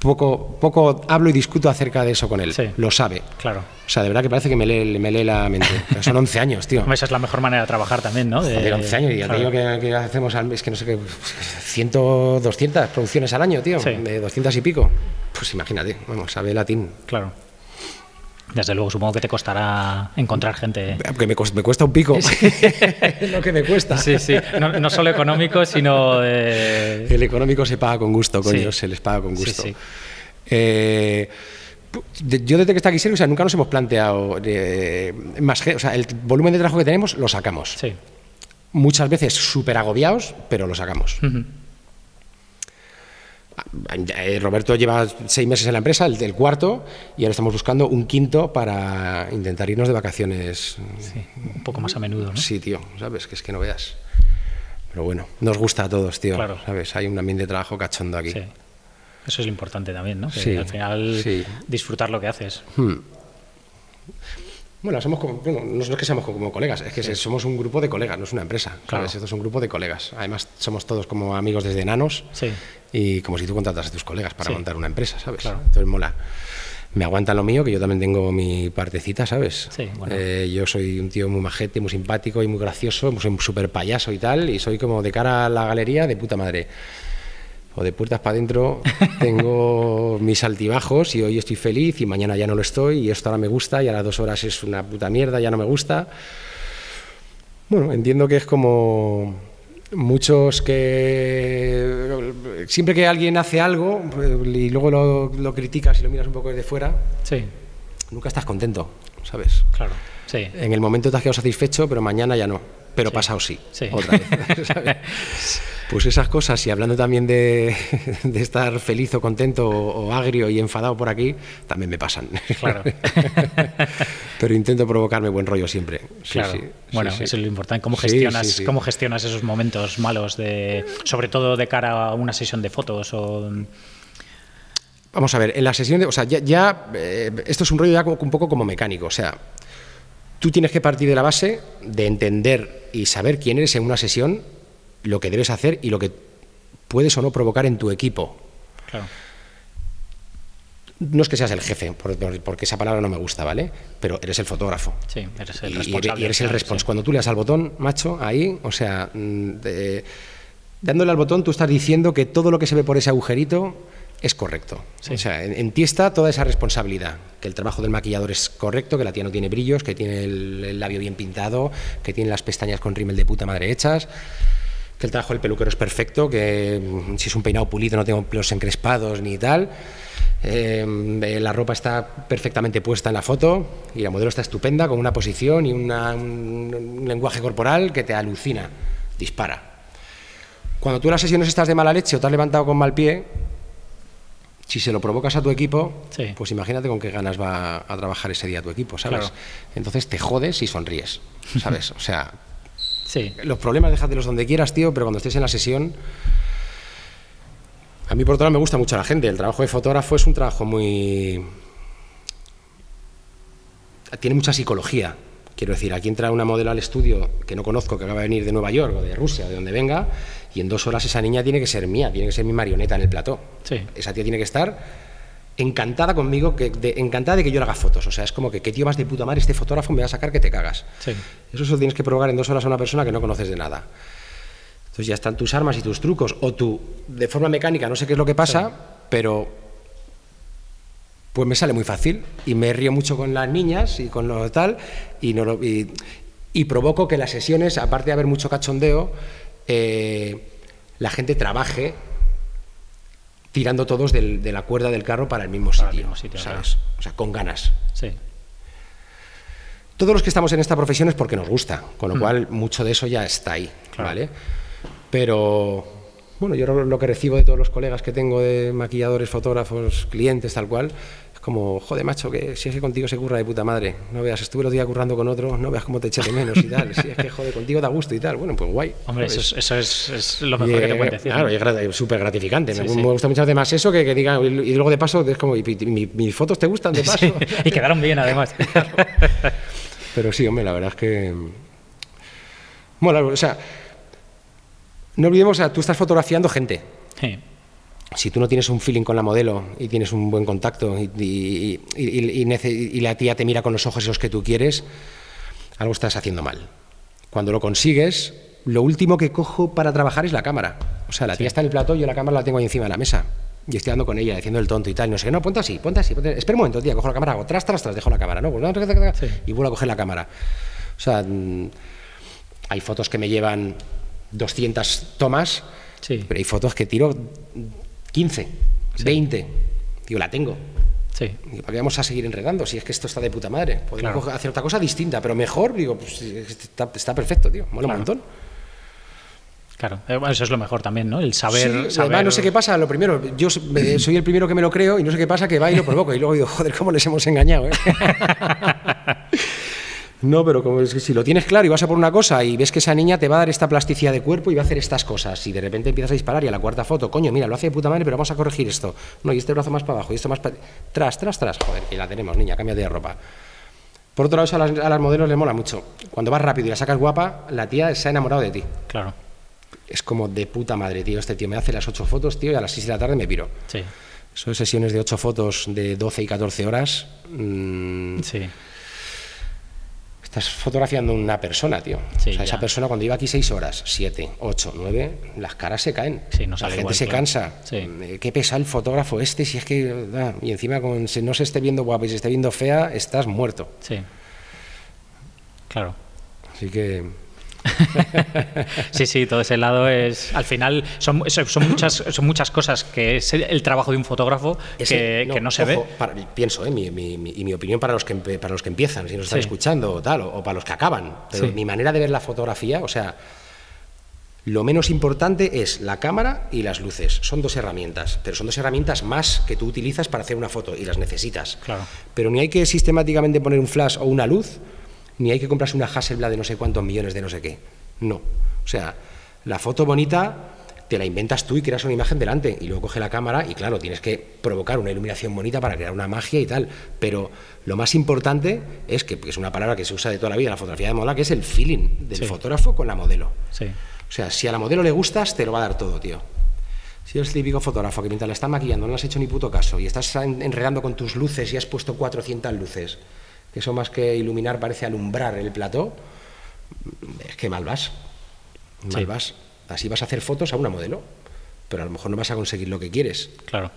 B: Poco, poco hablo y discuto acerca de eso con él,
A: Sí.
B: lo sabe.
A: Claro.
B: O sea, de verdad que parece que me lee, me lee la mente. Pero son 11 años, tío.
A: Esa es la mejor manera de trabajar también, ¿no? De-
B: Joder, 11 años y ya te
A: claro.
B: digo que, que hacemos al mes, que no sé qué, 100, 200 producciones al año, tío.
A: Sí.
B: De 200 y pico. Pues imagínate, vamos, sabe latín.
A: Claro. Desde luego, supongo que te costará encontrar gente.
B: Que me, cuesta, me cuesta un pico. lo que me cuesta.
A: Sí, sí. No, no solo económico, sino de.
B: El económico se paga con gusto, coño,
A: Sí.
B: se les paga con
A: Sí,
B: gusto.
A: sí.
B: Eh, yo desde que está aquí o sea, nunca nos hemos planteado eh, más, o sea, el volumen de trabajo que tenemos lo sacamos.
A: Sí.
B: Muchas veces súper agobiados, pero lo sacamos. Eh, Roberto lleva seis meses en la empresa, el del cuarto, y ahora estamos buscando un quinto para intentar irnos de vacaciones.
A: Sí, un poco más a menudo, ¿no?
B: Sí, tío, ¿sabes? Que es que no veas. Pero bueno, nos gusta a todos, tío.
A: Claro.
B: ¿Sabes? Hay un ambiente de trabajo cachondo aquí.
A: Sí. Eso es lo importante también, ¿no? Que
B: Sí,
A: al final
B: sí.
A: disfrutar lo que haces.
B: Hmm. Bueno, somos como, bueno, no es que seamos como colegas, es que se- somos un grupo de colegas, no es una empresa.
A: Claro.
B: ¿sabes? Esto es un grupo de colegas. Además, somos todos como amigos desde enanos
A: Sí.
B: Y como si tú contratas a tus colegas para
A: Sí.
B: montar una empresa, ¿sabes?
A: Claro.
B: Entonces mola. Me aguantan lo mío, que yo también tengo mi partecita, ¿sabes?
A: Sí, bueno.
B: Eh, yo soy un tío muy majete, muy simpático y muy gracioso, soy un súper payaso y tal, y soy como de cara a la galería de puta madre. O de puertas para adentro tengo mis altibajos y hoy estoy feliz y mañana ya no lo estoy y esto ahora me gusta y a las dos horas es una puta mierda, ya no me gusta. Bueno, entiendo que es como muchos que siempre que alguien hace algo y luego lo, lo criticas y lo miras un poco desde fuera,
A: Sí,
B: nunca estás contento, ¿sabes?
A: claro. Sí.
B: En el momento te has quedado satisfecho, pero mañana ya no. Pero
A: Sí.
B: pasado sí,
A: Sí.
B: otra vez. ¿sabes? Pues esas cosas, y hablando también de, de estar feliz o contento o, o agrio y enfadado por aquí, también me pasan.
A: Claro.
B: pero intento provocarme buen rollo siempre. Sí,
A: Claro.
B: sí,
A: bueno,
B: sí.
A: eso es lo importante. ¿Cómo gestionas,
B: sí, sí.
A: ¿Cómo gestionas esos momentos malos, de, sobre todo de cara a una sesión de fotos? O...
B: Vamos a ver, en la sesión de. O sea, ya. ya, eh, esto es un rollo ya como- un poco como mecánico. O sea, tú tienes que partir de la base de entender y saber quién eres en una sesión, lo que debes hacer y lo que puedes o no provocar en tu equipo.
A: Claro.
B: No es que seas el jefe, por- por- porque esa palabra no me gusta, ¿vale? Pero eres el fotógrafo.
A: Sí, eres el responsable.
B: eres, y eres el responsable.
A: sí.
B: Cuando tú le das al botón, macho, ahí, o sea, mm, de- dándole al botón, tú estás diciendo que todo lo que se ve por ese agujerito es correcto.
A: Sí.
B: O sea, en, en ti está toda esa responsabilidad. Que el trabajo del maquillador es correcto, que la tía no tiene brillos, que tiene el, el labio bien pintado, que tiene las pestañas con rímel de puta madre hechas. Que el trabajo del peluquero es perfecto, que mm, si es un peinado pulido no tengo pelos encrespados ni tal. Eh, eh, la ropa está perfectamente puesta en la foto y la modelo está estupenda con una posición y una- un, un lenguaje corporal que te alucina, dispara. Cuando tú en las sesiones estás de mala leche o te has levantado con mal pie, si se lo provocas a tu equipo,
A: Sí.
B: pues imagínate con qué ganas va a trabajar ese día tu equipo, ¿sabes?
A: Claro.
B: Entonces te jodes y sonríes, ¿sabes? O sea,
A: Sí,
B: los problemas déjatelos donde quieras, tío, pero cuando estés en la sesión... A mí, por otro lado, me gusta mucho la gente. El trabajo de fotógrafo es un trabajo muy... Tiene mucha psicología. Quiero decir, aquí entra una modelo al estudio que no conozco, que acaba de venir de Nueva York o de Rusia, de donde venga, y en dos horas esa niña tiene que ser mía, tiene que ser mi marioneta en el plató.
A: Sí.
B: Esa tía tiene que estar encantada conmigo, que, encantada de que yo le haga fotos. O sea, es como que qué tío más de puta madre este fotógrafo me va a sacar que te cagas.
A: Sí.
B: Eso solo tienes que probar en dos horas a una persona que no conoces de nada. Entonces ya están tus armas y tus trucos. O tú, de forma mecánica, no sé qué es lo que pasa, pero pues me sale muy fácil y me río mucho con las niñas y con lo tal y, no y, provoco que las sesiones, aparte de haber mucho cachondeo, eh, la gente trabaje tirando todos de la cuerda del carro para el mismo sitio, ¿sabes? O sea, con ganas.
A: Sí.
B: Todos los que estamos en esta profesión es porque nos gusta, con lo mm. cual mucho de eso ya está ahí, ¿vale? Pero bueno, yo lo que recibo de todos los colegas que tengo de maquilladores, fotógrafos, clientes, tal cual, como, joder, macho, que si es que contigo se curra de puta madre, no veas, estuve los días currando con otro, no veas cómo te eché de menos y tal, si es que, joder, contigo da gusto y tal, bueno, pues guay.
A: Hombre, eso, es, lo mejor que te pueden decir.
B: Claro, es súper gratificante, me, gusta mucho más eso que, que diga, y, luego de paso, es como, y, mis fotos te gustan de paso.
A: y quedaron bien además.
B: Pero sí, hombre, la verdad es que... Bueno, o sea, no olvidemos, o sea, tú estás fotografiando gente.
A: Sí
B: si tú no tienes un feeling con la modelo y tienes un buen contacto y, la tía te mira con los ojos esos que tú quieres, algo estás haciendo mal. Cuando lo consigues, lo último que cojo para trabajar es la cámara. O sea, la tía está en el plato y yo la cámara la tengo ahí encima de la mesa. Y estoy hablando con ella, diciendo el tonto y tal. no sé, no, ponte así, ponte así. Espera un momento, tía, cojo la cámara, hago tras, tras, tras, dejo la cámara, ¿no? Y vuelvo a coger la cámara. O sea, mm, hay fotos que me llevan 200 tomas, pero hay fotos que tiro 15, 20. Digo, la tengo.
A: Sí.
B: Digo, ¿para qué vamos a seguir enredando? Si es que esto está de puta madre. Podemos hacer otra cosa distinta, pero mejor, digo, pues está, perfecto, tío. Mola un montón.
A: Claro, eh, eso es lo mejor también, ¿no? El saber.
B: Sí, Además, no sé qué pasa. Lo primero, yo soy el primero que me lo creo y no sé qué pasa, que va y lo provoco. Y luego digo, joder, cómo les hemos engañado, ¿eh? No, pero como es que si lo tienes claro y vas a por una cosa y ves que esa niña te va a dar esta plasticidad de cuerpo y va a hacer estas cosas, y de repente empiezas a disparar y a la cuarta foto, coño, mira, lo hace de puta madre, pero vamos a corregir esto. No, y este brazo más para abajo, y esto más para. Tras, tras, tras. Joder, y la tenemos, niña, cambia de ropa. Por otro lado, a las, a las modelos les mola mucho. Cuando vas rápido y la sacas guapa, la tía se ha enamorado de ti.
A: Claro.
B: Es como de puta madre, tío. Este tío me hace las ocho fotos, tío, y a las seis de la tarde me piro.
A: Sí.
B: Son sesiones de ocho fotos de 12 y 14 horas.
A: Mm, sí
B: estás fotografiando una persona, tío. o sea, esa persona cuando lleva aquí seis horas, siete, ocho, nueve, las caras se caen. la gente se cansa. Eh, ¿Qué pesa el fotógrafo este? Si es que. Ah, y encima, con, si no se esté viendo guapa y se esté viendo fea, estás muerto.
A: Sí. Claro.
B: Así que.
A: sí, sí, todo ese lado es. Al final, son, son, muchas, son muchas cosas que es el trabajo de un fotógrafo que, no, se ve.
B: pienso, ¿eh? mi, y mi opinión para los que, para los que empiezan, si nos están escuchando o tal, o, para los que acaban. Pero mi manera de ver la fotografía, o sea. Lo menos importante es la cámara y las luces. Son dos herramientas, pero son dos herramientas más que tú utilizas para hacer una foto y las necesitas.
A: Claro.
B: Pero ni hay que sistemáticamente poner un flash o una luz ni hay que comprarse una Hasselblad de no sé cuántos millones de no sé qué. No. O sea, la foto bonita te la inventas tú y creas una imagen delante y luego coge la cámara y claro, tienes que provocar una iluminación bonita para crear una magia y tal. Pero lo más importante es que, es una palabra que se usa de toda la vida en la fotografía de moda, que es el feeling del fotógrafo con la modelo.
A: Sí.
B: O sea, si a la modelo le gustas, te lo va a dar todo, tío. Si eres el típico fotógrafo que mientras la está maquillando no le has hecho ni puto caso y estás enredando con tus luces y has puesto 400 luces que eso más que iluminar parece alumbrar el plató, es que mal vas. Mal vas. Así vas a hacer fotos a una modelo, pero a lo mejor no vas a conseguir lo que quieres.
A: Claro.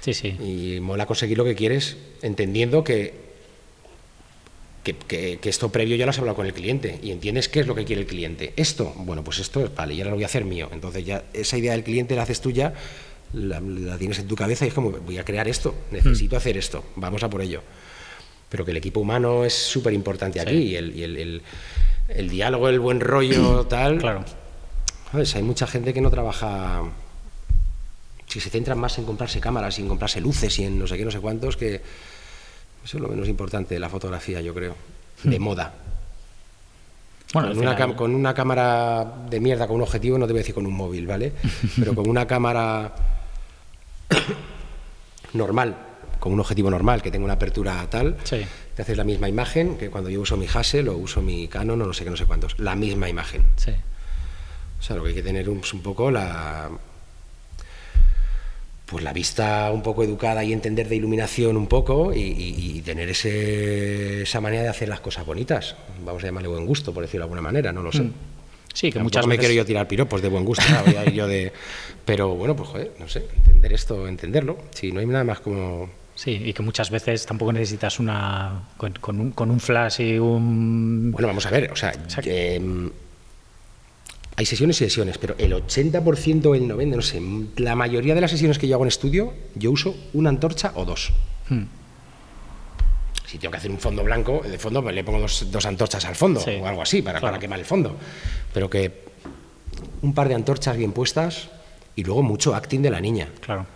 A: Sí, sí.
B: Y mola conseguir lo que quieres entendiendo que, que, esto previo ya lo has hablado con el cliente y entiendes qué es lo que quiere el cliente. Esto, bueno, pues esto, vale, ya lo voy a hacer mío. Entonces ya esa idea del cliente la haces tuya, la, la tienes en tu cabeza y es como, voy a crear esto, necesito hmm. hacer esto, vamos a por ello pero que el equipo humano es súper importante aquí y, el, el, diálogo, el buen rollo, tal.
A: Claro.
B: Hay mucha gente que no trabaja. Si se centran más en comprarse cámaras y en comprarse luces y en no sé qué, no sé cuántos, que eso es lo menos importante de la fotografía, yo creo. De hmm. moda.
A: Bueno,
B: con, una con una cámara de mierda, con un objetivo, no te voy a decir con un móvil, ¿vale? Pero con una cámara normal, con un objetivo normal, que tenga una apertura tal, te haces la misma imagen que cuando yo uso mi Hassel o uso mi Canon o no sé qué, no sé cuántos. La misma imagen.
A: Sí.
B: O sea, lo que hay que tener es un poco la... pues la vista un poco educada y entender de iluminación un poco y, tener ese, esa manera de hacer las cosas bonitas. Vamos a llamarle buen gusto, por decirlo de alguna manera, no lo sé. Mm.
A: Sí, que muchas
B: me quiero yo tirar piropos de buen gusto, yo de... pero bueno, pues joder, no sé, entender esto, entenderlo. Sí, no hay nada más como...
A: Sí, y que muchas veces tampoco necesitas una... con, un, con un, flash y un...
B: Bueno, vamos a ver, o sea, em, hay sesiones y sesiones, pero el 80% o el 90%, no sé, la mayoría de las sesiones que yo hago en estudio, yo uso una antorcha o dos. Hmm. Si tengo que hacer un fondo blanco, de fondo pues le pongo dos, antorchas al fondo o algo así para, para quemar el fondo. Pero que un par de antorchas bien puestas y luego mucho acting de la niña.
A: Claro.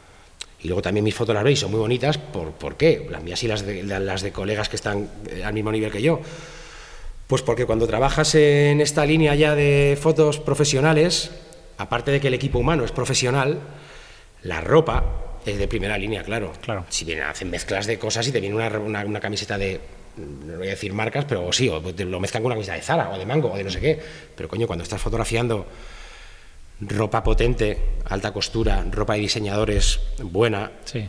B: Y luego también mis fotos las veis, son muy bonitas. ¿Por, ¿por qué? Las mías y las de, las de colegas que están eh, al mismo nivel que yo. Pues porque cuando trabajas en esta línea ya de fotos profesionales, aparte de que el equipo humano es profesional, la ropa es de primera línea, claro.
A: claro.
B: Si bien hacen mezclas de cosas y te viene una, una, camiseta de, no voy a decir marcas, pero sí, o lo mezclan con una camiseta de Zara o de Mango o de no sé qué. Pero coño, cuando estás fotografiando ropa potente, alta costura, ropa de diseñadores buena,
A: sí.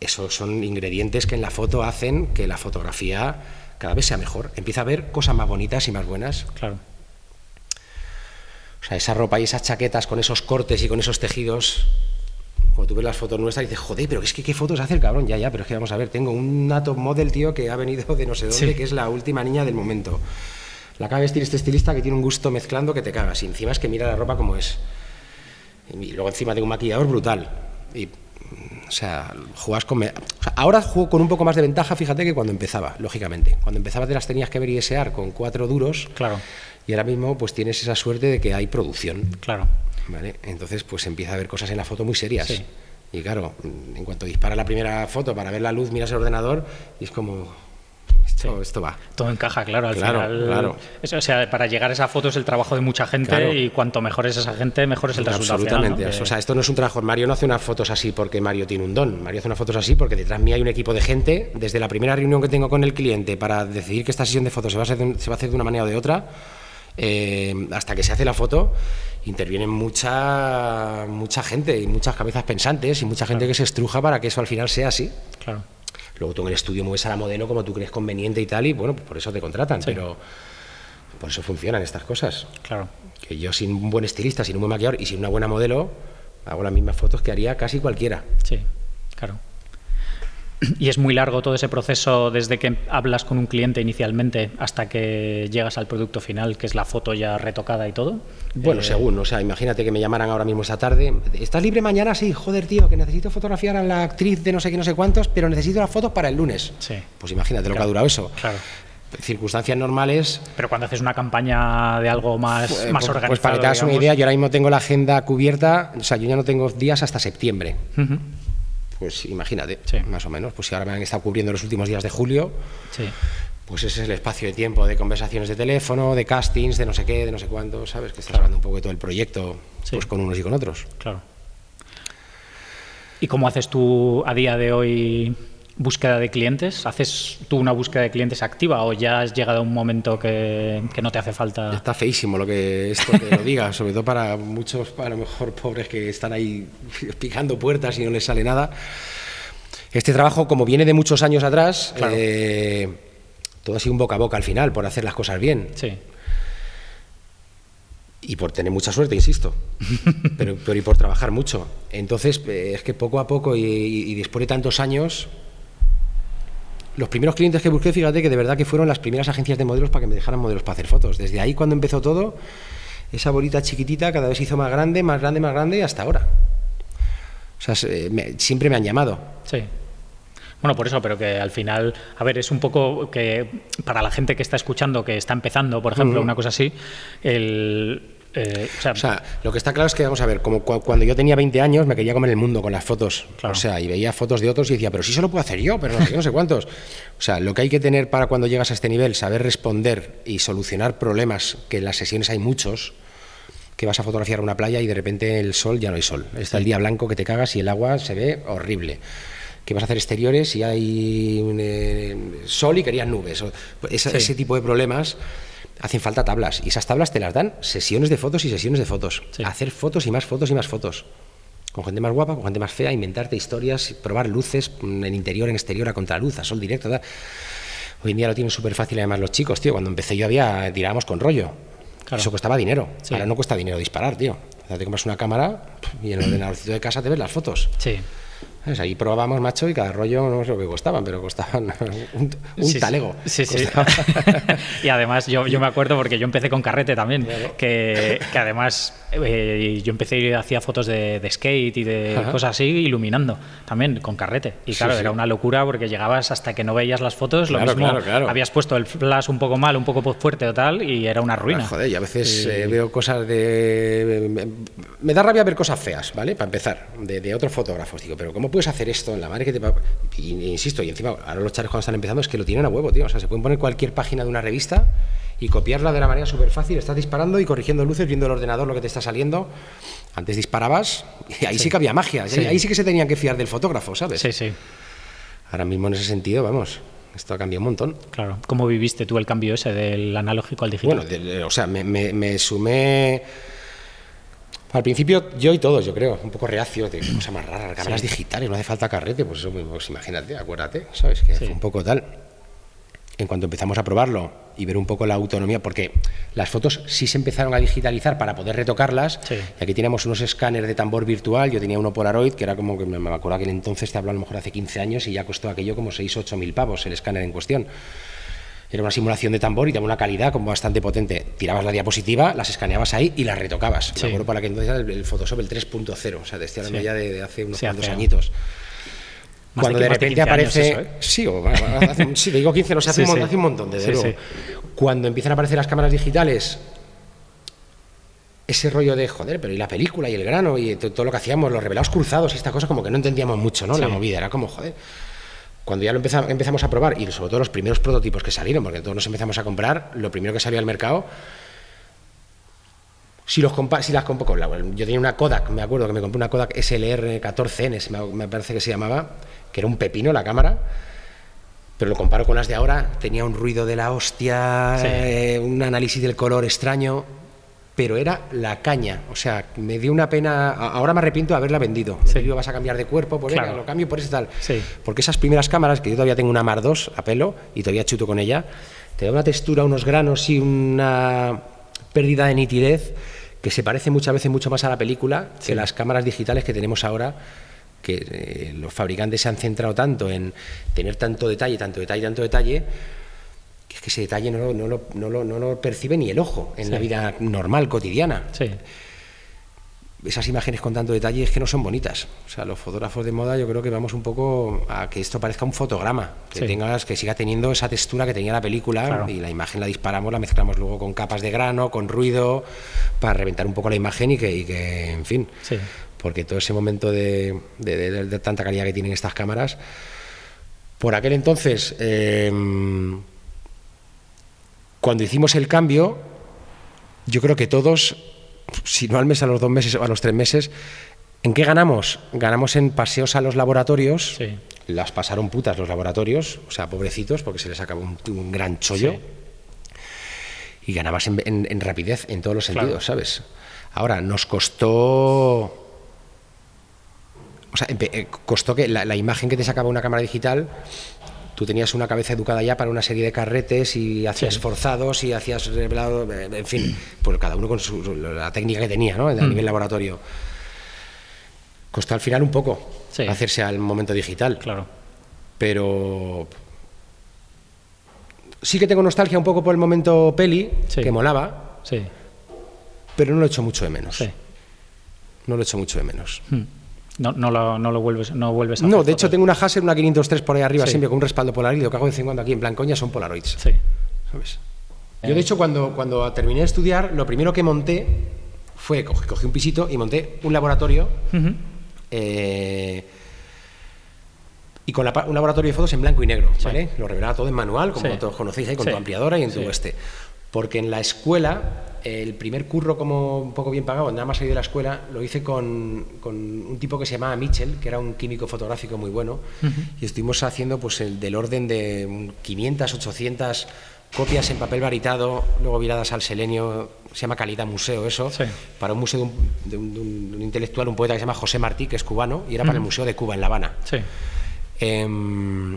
B: esos son ingredientes que en la foto hacen que la fotografía cada vez sea mejor. Empieza a ver cosas más bonitas y más buenas.
A: Claro.
B: O sea, esa ropa y esas chaquetas con esos cortes y con esos tejidos, cuando tú ves las fotos nuestras dices, joder, pero es que qué fotos hace el cabrón. Ya, ya, pero es que vamos a ver, tengo un top model, tío, que ha venido de no sé dónde, que es la última niña del momento. La acaba de vestir este estilista que tiene un gusto mezclando que te cagas. Y encima es que mira la ropa como es. Y luego encima tengo un maquillador brutal. Y o sea, jugas con... ahora juego con un poco más de ventaja, fíjate, que cuando empezaba, lógicamente. Cuando empezaba te las tenías que ver y desear con cuatro duros.
A: Claro.
B: Y ahora mismo pues tienes esa suerte de que hay producción.
A: Claro.
B: ¿Vale? Entonces pues empieza a ver cosas en la foto muy serias. Y claro, en cuanto dispara la primera foto para ver la luz, miras el ordenador y es como, esto, va.
A: Todo encaja, claro, al
B: claro,
A: final.
B: Claro.
A: o sea, para llegar a esa foto es el trabajo de mucha gente y cuanto mejor es esa gente, mejor es el resultado.
B: Absolutamente. O sea, esto no es un trabajo. Mario no hace unas fotos así porque Mario tiene un don. Mario hace unas fotos así porque detrás mí hay un equipo de gente. Desde la primera reunión que tengo con el cliente para decidir que esta sesión de fotos se va a hacer de, se va a hacer de una manera o de otra, eh, hasta que se hace la foto, interviene mucha, mucha gente y muchas cabezas pensantes y mucha gente que se estruja para que eso al final sea así.
A: Claro.
B: Luego tú en el estudio mueves a la modelo como tú crees conveniente y tal, y bueno, por eso te contratan, pero por eso funcionan estas cosas.
A: Claro.
B: Que yo sin un buen estilista, sin un buen maquillador y sin una buena modelo, hago las mismas fotos que haría casi cualquiera.
A: Sí, claro. Y es muy largo todo ese proceso desde que hablas con un cliente inicialmente hasta que llegas al producto final, que es la foto ya retocada y todo.
B: Bueno, eh, según, o sea, imagínate que me llamaran ahora mismo esta tarde. ¿Estás libre mañana? Sí, joder, tío, que necesito fotografiar a la actriz de no sé qué, no sé cuántos, pero necesito las fotos para el lunes.
A: Sí.
B: Pues imagínate lo que ha durado eso.
A: Claro
B: circunstancias normales.
A: Pero cuando haces una campaña de algo más, pues, más organizado.
B: Pues para que te hagas una idea, yo ahora mismo tengo la agenda cubierta, o sea, yo ya no tengo días hasta septiembre pues imagínate, más o menos, pues si ahora me han estado cubriendo los últimos días de julio, pues ese es el espacio de tiempo de conversaciones de teléfono, de castings, de no sé qué, de no sé cuánto, ¿sabes? Que estás hablando un poco de todo el proyecto, pues con unos y con otros.
A: Claro. ¿Y cómo haces tú a día de hoy búsqueda de clientes? ¿Haces tú una búsqueda de clientes activa o ya has llegado a un momento que, no te hace falta?
B: Está feísimo lo que esto te lo diga, sobre todo para muchos, a lo mejor pobres que están ahí picando puertas y no les sale nada. Este trabajo, como viene de muchos años atrás, eh, todo ha sido un boca a boca al final, por hacer las cosas bien.
A: Sí.
B: Y por tener mucha suerte, insisto, pero, pero y por trabajar mucho. Entonces, eh, es que poco a poco y, y después de tantos años, los primeros clientes que busqué, fíjate que de verdad que fueron las primeras agencias de modelos para que me dejaran modelos para hacer fotos. Desde ahí cuando empezó todo, esa bolita chiquitita cada vez se hizo más grande, más grande, más grande hasta ahora. O sea, siempre me han llamado.
A: Sí. Bueno, por eso, pero que al final, a ver, es un poco que para la gente que está escuchando, que está empezando, por ejemplo, una cosa así, el,
B: eh, o, sea, lo que está claro es que, vamos a ver, como cuando yo tenía 20 años me quería comer el mundo con las fotos. O sea, y veía fotos de otros y decía, pero sí se lo puedo hacer yo, pero no sé, no sé cuántos. O sea, lo que hay que tener para cuando llegas a este nivel, saber responder y solucionar problemas, que en las sesiones hay muchos, que vas a fotografiar una playa y de repente el sol ya no hay sol. Está el día blanco que te cagas y el agua se ve horrible que vas a hacer exteriores y hay eh, sol y querías nubes. Ese tipo de problemas hacen falta tablas y esas tablas te las dan sesiones de fotos y sesiones de fotos. Hacer fotos y más fotos y más fotos. con gente más guapa, con gente más fea, inventarte historias, probar luces en interior, en exterior, a contraluz, a sol directo. Hoy en día lo tienen súper fácil además los chicos, tío. Cuando empecé yo había, tirábamos con rollo. Eso costaba dinero. Ahora no cuesta dinero disparar, tío. O sea, te compras una cámara y en el ordenadorcito de casa te ves las fotos.
A: Sí.
B: Ahí probábamos, macho, y cada rollo no sé lo que costaban, pero costaban un, talego.
A: Sí, sí. y además yo, yo, me acuerdo porque yo empecé con carrete también, que, que, además eh, yo empecé y hacía fotos de, skate y de cosas así, iluminando también con carrete. Y claro, era una locura porque llegabas hasta que no veías las fotos, lo mismo habías puesto el flash un poco mal, un poco fuerte o tal, y era una ruina.
B: joder, y a veces eh, veo cosas de... Me da rabia ver cosas feas, ¿vale? Para empezar, de, de otros fotógrafos. Digo, pero ¿cómo puedes hacer esto en la madre que te va... insisto, y encima, ahora los chavales cuando están empezando es que lo tienen a huevo, tío. O sea, se pueden poner cualquier página de una revista y copiarla de la manera súper fácil. Estás disparando y corrigiendo luces, viendo el ordenador lo que te está saliendo. Antes disparabas y ahí sí, que había magia. Ahí sí que se tenían que fiar del fotógrafo, ¿sabes?
A: Sí, sí.
B: Ahora mismo en ese sentido, vamos, esto ha cambiado un montón.
A: Claro. ¿Cómo viviste tú el cambio ese del analógico al digital?
B: Bueno, o sea, me, me sumé al principio yo y todos, yo creo, un poco reacio de cosa más rara, cámaras digitales, no hace falta carrete, pues eso, pues imagínate, acuérdate, ¿sabes? Que fue un poco tal. En cuanto empezamos a probarlo y ver un poco la autonomía, porque las fotos sí se empezaron a digitalizar para poder retocarlas, y aquí teníamos unos escáneres de tambor virtual, yo tenía uno Polaroid, que era como que me acuerdo que entonces te hablo a lo mejor hace 15 años y ya costó aquello como 6 8 mil pavos el escáner en cuestión era una simulación de tambor y daba una calidad como bastante potente. Tirabas la diapositiva, las escaneabas ahí y las retocabas. Me acuerdo para que entonces era el Photoshop el 3.0, o sea, de este ya de, hace unos cuantos añitos. Cuando de, repente aparece. ¿eh? Sí, o, hace, sí, digo 15, no sé, hace, un, montón, de Cuando empiezan a aparecer las cámaras digitales, ese rollo de joder, pero y la película y el grano y todo lo que hacíamos, los revelados cruzados y esta cosa, como que no entendíamos mucho, ¿no? La movida, era como, joder cuando ya lo empezamos, a probar, y sobre todo los primeros prototipos que salieron, porque todos nos empezamos a comprar, lo primero que salió al mercado, si, los si las compro con la yo tenía una Kodak, me acuerdo que me compré una Kodak SLR 14N, me parece que se llamaba, que era un pepino la cámara, pero lo comparo con las de ahora, tenía un ruido de la hostia, eh, un análisis del color extraño, pero era la caña. O sea, me dio una pena. Ahora me arrepiento de haberla vendido. Sí. vas a cambiar de cuerpo, por pues lo cambio por ese tal. Porque esas primeras cámaras, que yo todavía tengo una Mar 2 a pelo y todavía chuto con ella, te da una textura, unos granos y una pérdida de nitidez que se parece muchas veces mucho más a la película que las cámaras digitales que tenemos ahora que eh, los fabricantes se han centrado tanto en tener tanto detalle, tanto detalle, tanto detalle, es que ese detalle no, no, no, no lo percibe ni el ojo en la vida normal, cotidiana.
A: Sí.
B: Esas imágenes con tanto detalle es que no son bonitas. O sea, los fotógrafos de moda yo creo que vamos un poco a que esto parezca un fotograma, que tengas, que siga teniendo esa textura que tenía la película y la imagen la disparamos, la mezclamos luego con capas de grano, con ruido, para reventar un poco la imagen y que, y que en fin,
A: sí.
B: porque todo ese momento de, de, tanta calidad que tienen estas cámaras, por aquel entonces... Eh, cuando hicimos el cambio, yo creo que todos, si no al mes, a los dos meses o a los tres meses, ¿en qué ganamos? Ganamos en paseos a los laboratorios. Las pasaron putas los laboratorios, o sea, pobrecitos, porque se les acabó un, gran chollo. Y ganabas en, rapidez en todos los sentidos, ¿sabes? Ahora, nos costó. O sea, eh, costó que la, la, imagen que te sacaba una cámara digital tú tenías una cabeza educada ya para una serie de carretes y hacías forzados y hacías revelado, eh, en fin, pues cada uno con la técnica que tenía, ¿no? A mm. nivel laboratorio. Costó al final un poco hacerse al momento digital.
A: Claro.
B: Pero sí que tengo nostalgia un poco por el momento peli, que molaba.
A: Sí.
B: Pero no lo echo mucho de menos. Sí. No lo echo mucho de menos.
A: Mm. No, no, lo, no lo vuelves, no vuelves
B: a No, de hecho tengo una Hasselblad, una 503 por ahí arriba, siempre con un respaldo Polaroid. Lo que hago de vez en cuando aquí en Blancoña son Polaroids.
A: Sí.
B: ¿Sabes? Yo, de hecho, cuando, cuando terminé de estudiar, lo primero que monté fue, cogí, un pisito y monté un laboratorio. Eh, y con un laboratorio de fotos en blanco y negro, ¿vale? Lo revelaba todo en manual, como todos conocéis ahí, con tu ampliadora y en tu este. Porque en la escuela el primer curro como un poco bien pagado, nada más salir de la escuela, lo hice con, con, un tipo que se llamaba Mitchell, que era un químico fotográfico muy bueno, y estuvimos haciendo pues el del orden de 500, 800 copias en papel varitado, luego viradas al selenio, se llama Calidad Museo eso,
A: Sí.
B: para un museo de un, de un- de un- de un intelectual, un poeta que se llama José Martí, que es cubano, y era para el Museo de Cuba en La Habana.
A: Sí.
B: Em,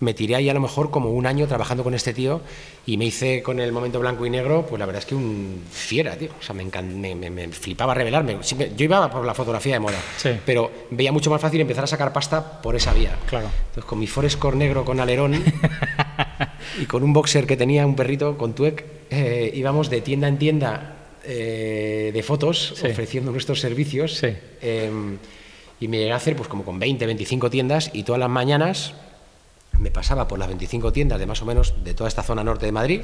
B: me tiré ahí a lo mejor como un año trabajando con este tío y me hice con el momento blanco y negro, pues la verdad es que un fiera, tío. O sea, me, me, me- me flipaba revelarme. Siempre- yo iba por la fotografía de moda,
A: Sí.
B: pero veía mucho más fácil empezar a sacar pasta por esa vía.
A: Claro.
B: Entonces, con mi Forescore negro con alerón y con un boxer que tenía un perrito con tuec, eh, íbamos de tienda en tienda eh, de fotos
A: Sí.
B: ofreciendo nuestros servicios.
A: Sí.
B: Eh, y me llegué a hacer pues como con 20, 25 tiendas y todas las mañanas me pasaba por las 25 tiendas de más o menos de toda esta zona norte de Madrid.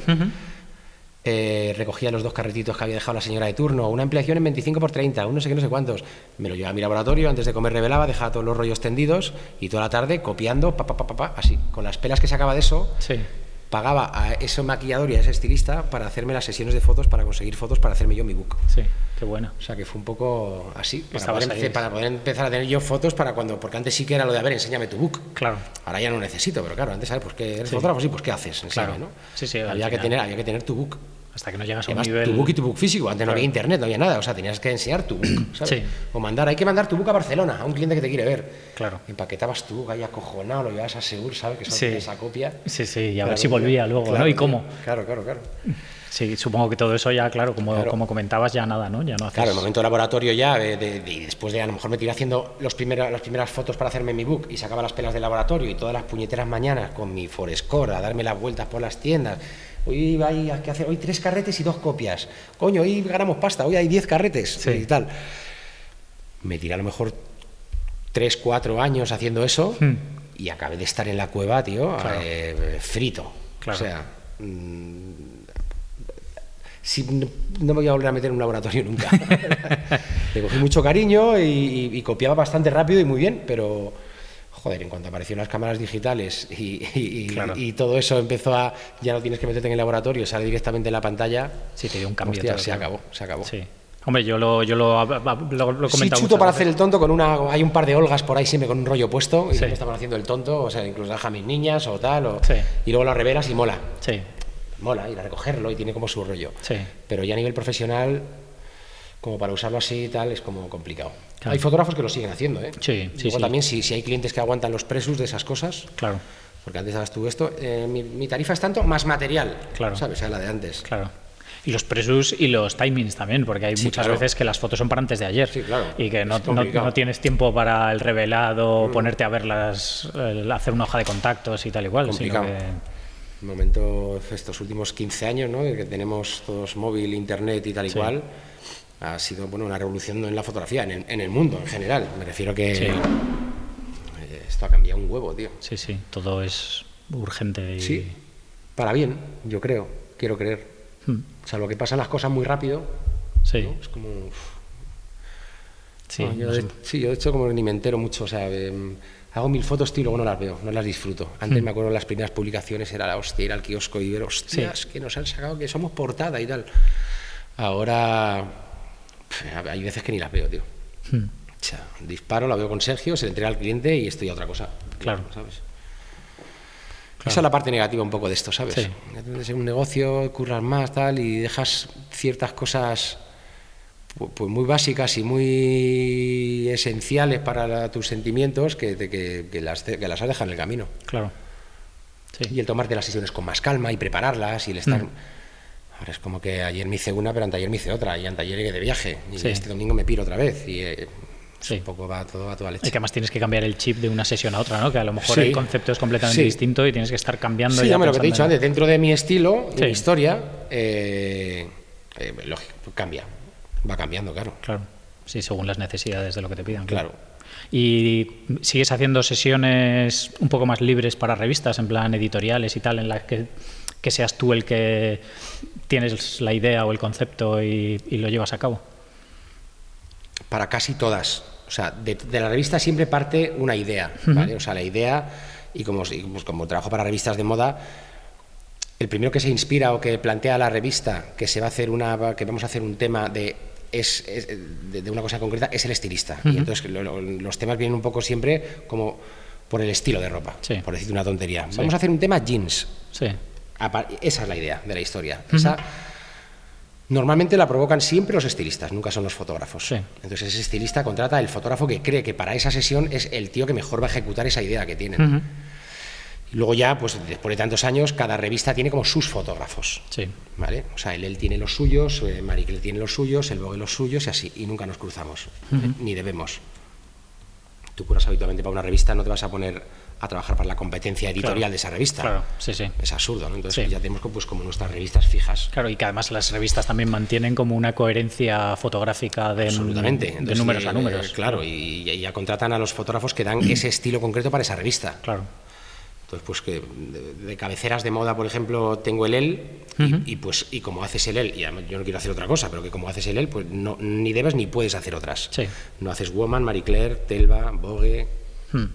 B: eh, recogía los dos carretitos que había dejado la señora de turno, una ampliación en 25 por 30, un no sé qué, no sé cuántos. Me lo llevaba a mi laboratorio, antes de comer revelaba, dejaba todos los rollos tendidos y toda la tarde copiando, pa, pa, pa, pa, pa, así. Con las pelas que sacaba de eso,
A: Sí.
B: pagaba a ese maquillador y a ese estilista para hacerme las sesiones de fotos, para conseguir fotos, para hacerme yo mi book.
A: Sí. Qué buena.
B: O sea que fue un poco así, para poder,
A: ahí.
B: empe- para poder empezar a tener yo fotos para cuando, porque antes sí que era lo de, a ver, enséñame tu book.
A: Claro.
B: Ahora ya no necesito, pero claro, antes, ¿sabes? Pues que eres fotógrafo, sí, pues ¿qué haces? Enséñame,
A: Claro.
B: ¿no?
A: Sí, sí,
B: había, que tener, había que tener tu book.
A: Hasta que no llegas a un nivel.
B: tu book y tu book físico. Antes no
A: Claro.
B: había internet, no había nada. O sea, tenías que enseñar tu book, ¿sabes?
A: Sí.
B: O mandar, hay que mandar tu book a Barcelona, a un cliente que te quiere ver.
A: Claro.
B: Empaquetabas tu book ahí acojonado, lo llevabas a Segur, ¿sabes? Que solo
A: Sí.
B: esa copia.
A: Sí, sí, y a ver si volvía luego, ¿no? Y cómo.
B: Claro, claro, claro.
A: Sí, supongo que todo eso ya, claro, como,
B: Claro.
A: como comentabas, ya nada, ¿no? Ya no haces.
B: Claro, el momento de laboratorio ya, de, de- de- y después de a lo mejor me tiré haciendo los primera- las primeras fotos para hacerme mi book y sacaba las pelas del laboratorio y todas las puñeteras mañanas con mi Forescore a darme las vueltas por las tiendas. Hoy hay que hacer hoy tres carretes y dos copias. Coño, hoy ganamos pasta, hoy hay diez carretes
A: Sí.
B: y tal. Me tiré a lo mejor tres, cuatro años haciendo eso
A: Hmm.
B: y acabé de estar en la cueva, tío,
A: Claro.
B: eh, frito.
A: Claro.
B: O sea, mm, si no, me voy a volver a meter en un laboratorio nunca. Le cogí mucho cariño y, y- y copiaba bastante rápido y muy bien, pero joder, en cuanto aparecieron las cámaras digitales y, y-
A: Claro.
B: y todo eso empezó a, ya no tienes que meterte en el laboratorio, sale directamente en la pantalla.
A: Sí, te dio un cambio.
B: Hostia, se acabó, se acabó.
A: Sí. Hombre, yo lo, yo lo, lo, lo
B: Sí, chuto para hacer el tonto con una. Hay un par de olgas por ahí siempre con un rollo puesto y
A: Sí.
B: siempre estaban haciendo el tonto, o sea, incluso deja a mis niñas o tal, o-
A: Sí.
B: y luego lo revelas y mola.
A: Sí,
B: Mola ir a recogerlo y tiene como su rollo.
A: sí.
B: Pero ya a nivel profesional, como para usarlo así y tal, es como complicado.
A: Claro.
B: Hay fotógrafos que lo siguen haciendo, ¿eh?
A: Sí, sí,
B: Luego
A: sí.
B: también, si, si hay clientes que aguantan los presos de esas cosas,
A: Claro,
B: porque antes dabas tú esto, eh, mi, mi tarifa es tanto más material,
A: Claro.
B: ¿sabes? O sea, la de antes.
A: claro. Y los presus y los timings también, porque hay
B: Sí,
A: muchas
B: claro.
A: veces que las fotos son para antes de ayer.
B: Sí, claro.
A: Y que no, no-.
B: Mm.
A: no tienes tiempo para el revelado, ponerte a verlas, el hacer una hoja de contactos y tal igual. Sino
B: Complicado.
A: que,
B: Un momento, estos últimos 15 años, ¿no? que tenemos todos móvil, internet y tal y
A: Sí.
B: cual, ha sido bueno, una revolución en la fotografía, en el, en el mundo en general. Me refiero que
A: Sí.
B: eh, esto ha cambiado un huevo, tío.
A: sí, sí, todo es urgente y...
B: Sí, para bien, yo creo, quiero creer.
A: Hmm,
B: Salvo que pasan las cosas muy rápido,
A: Sí,
B: ¿no? es como... uf.
A: sí.
B: No, yo de, sí, yo de hecho como ni me entero mucho, o sea, em, hago mil fotos tío, y luego no las veo, no las disfruto. Antes
A: Hmm.
B: me acuerdo las primeras publicaciones era la hostia, ir al kiosco y ver, hostias, que nos han sacado, que somos portada y tal. Ahora hay veces que ni las veo, tío.
A: Hmm,
B: O sea, disparo, la veo con Sergio, se le entrega al cliente y estoy a otra cosa.
A: Claro.
B: ¿Sabes? Esa es la parte negativa un poco de esto, ¿sabes?
A: Sí.
B: Es un negocio, curras más, tal, y dejas ciertas cosas pues muy básicas y muy esenciales para la- tus sentimientos que, que, que las, que las has dejado en el camino.
A: Claro. Sí.
B: Y el tomarte las sesiones con más calma y prepararlas y el estar...
A: Mm.
B: Ahora es como que ayer me hice una, pero anteayer me hice otra, y anteayer llegué de viaje, y
A: Sí.
B: este domingo me piro otra vez, y eh,
A: Sí.
B: un poco va todo a toda leche.
A: Y que además tienes que cambiar el chip de una sesión a otra, ¿no? Que a lo mejor
B: Sí.
A: el concepto es completamente
B: Sí.
A: distinto y tienes que estar cambiando.
B: Sí,
A: ya
B: lo que te he dicho antes, dentro de mi estilo, de
A: Sí.
B: mi historia, eh, eh, lógico, cambia, va cambiando, claro.
A: Claro. Sí, según las necesidades de lo que te pidan.
B: Claro.
A: ¿Y sigues haciendo sesiones un poco más libres para revistas, en plan editoriales y tal, en las que, que seas tú el que tienes la idea o el concepto y, y lo llevas a cabo?
B: Para casi todas. O sea, de, de la revista siempre parte una idea, ¿vale? O sea, la idea, y como, y pues como trabajo para revistas de moda, el primero que se inspira o que plantea la revista que se va a hacer una, que vamos a hacer un tema de es, es- de, de una cosa concreta es el estilista. Y entonces lo- lo- los temas vienen un poco siempre como por el estilo de ropa,
A: Sí.
B: por decirte una tontería. Vamos a hacer un tema jeans.
A: Sí.
B: Esa es la idea de la historia. Esa, normalmente la provocan siempre los estilistas, nunca son los fotógrafos.
A: Sí.
B: Entonces ese estilista contrata el fotógrafo que cree que para esa sesión es el tío que mejor va a ejecutar esa idea que tienen.
A: Ujú.
B: Y luego ya, pues después de tantos años, cada revista tiene como sus fotógrafos.
A: Sí.
B: ¿Vale? O sea, él, él tiene los suyos, eh, Claire tiene los suyos, el Vogue los suyos y así, y nunca nos cruzamos, eh, ni debemos. Tú curas habitualmente para una revista, no te vas a poner a trabajar para la competencia editorial
A: Claro.
B: de esa revista.
A: Claro, sí, sí.
B: Es absurdo, ¿no? Entonces
A: Sí.
B: ya tenemos pues, como nuestras revistas fijas.
A: Claro, y que además las revistas también mantienen como una coherencia fotográfica de,
B: Absolutamente.
A: de números
B: eh,
A: a números.
B: claro, y, y ya contratan a los fotógrafos que dan ese estilo concreto para esa revista.
A: Claro.
B: Entonces, pues que de, de cabeceras de moda, por ejemplo, tengo el EL, y, y, pues y como haces el EL, y además yo no quiero hacer otra cosa, pero que como haces el EL, pues no, ni debes ni puedes hacer otras.
A: Sí.
B: No haces Woman, Marie Claire, Telva, Vogue,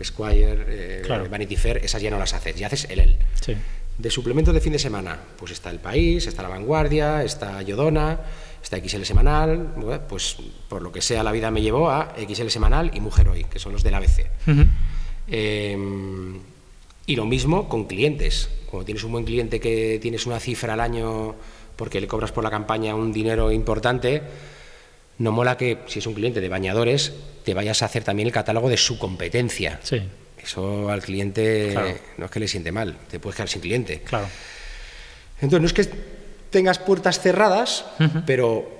B: Squire, eh,
A: Claro.
B: Vanity Fair, esas ya no las haces, ya haces el EL.
A: Sí.
B: De suplementos de fin de semana, pues está El País, está La Vanguardia, está Yodona, está XL Semanal, pues por lo que sea la vida me llevó a XL Semanal y Mujer Hoy, que son los del ABC. Eh, y lo mismo con clientes. Cuando tienes un buen cliente que tienes una cifra al año porque le cobras por la campaña un dinero importante, no mola que si es un cliente de bañadores te vayas a hacer también el catálogo de su competencia.
A: Sí,
B: Eso al cliente
A: Claro.
B: no es que le siente mal, te puedes quedar sin cliente.
A: claro.
B: Entonces no es que tengas puertas cerradas, pero.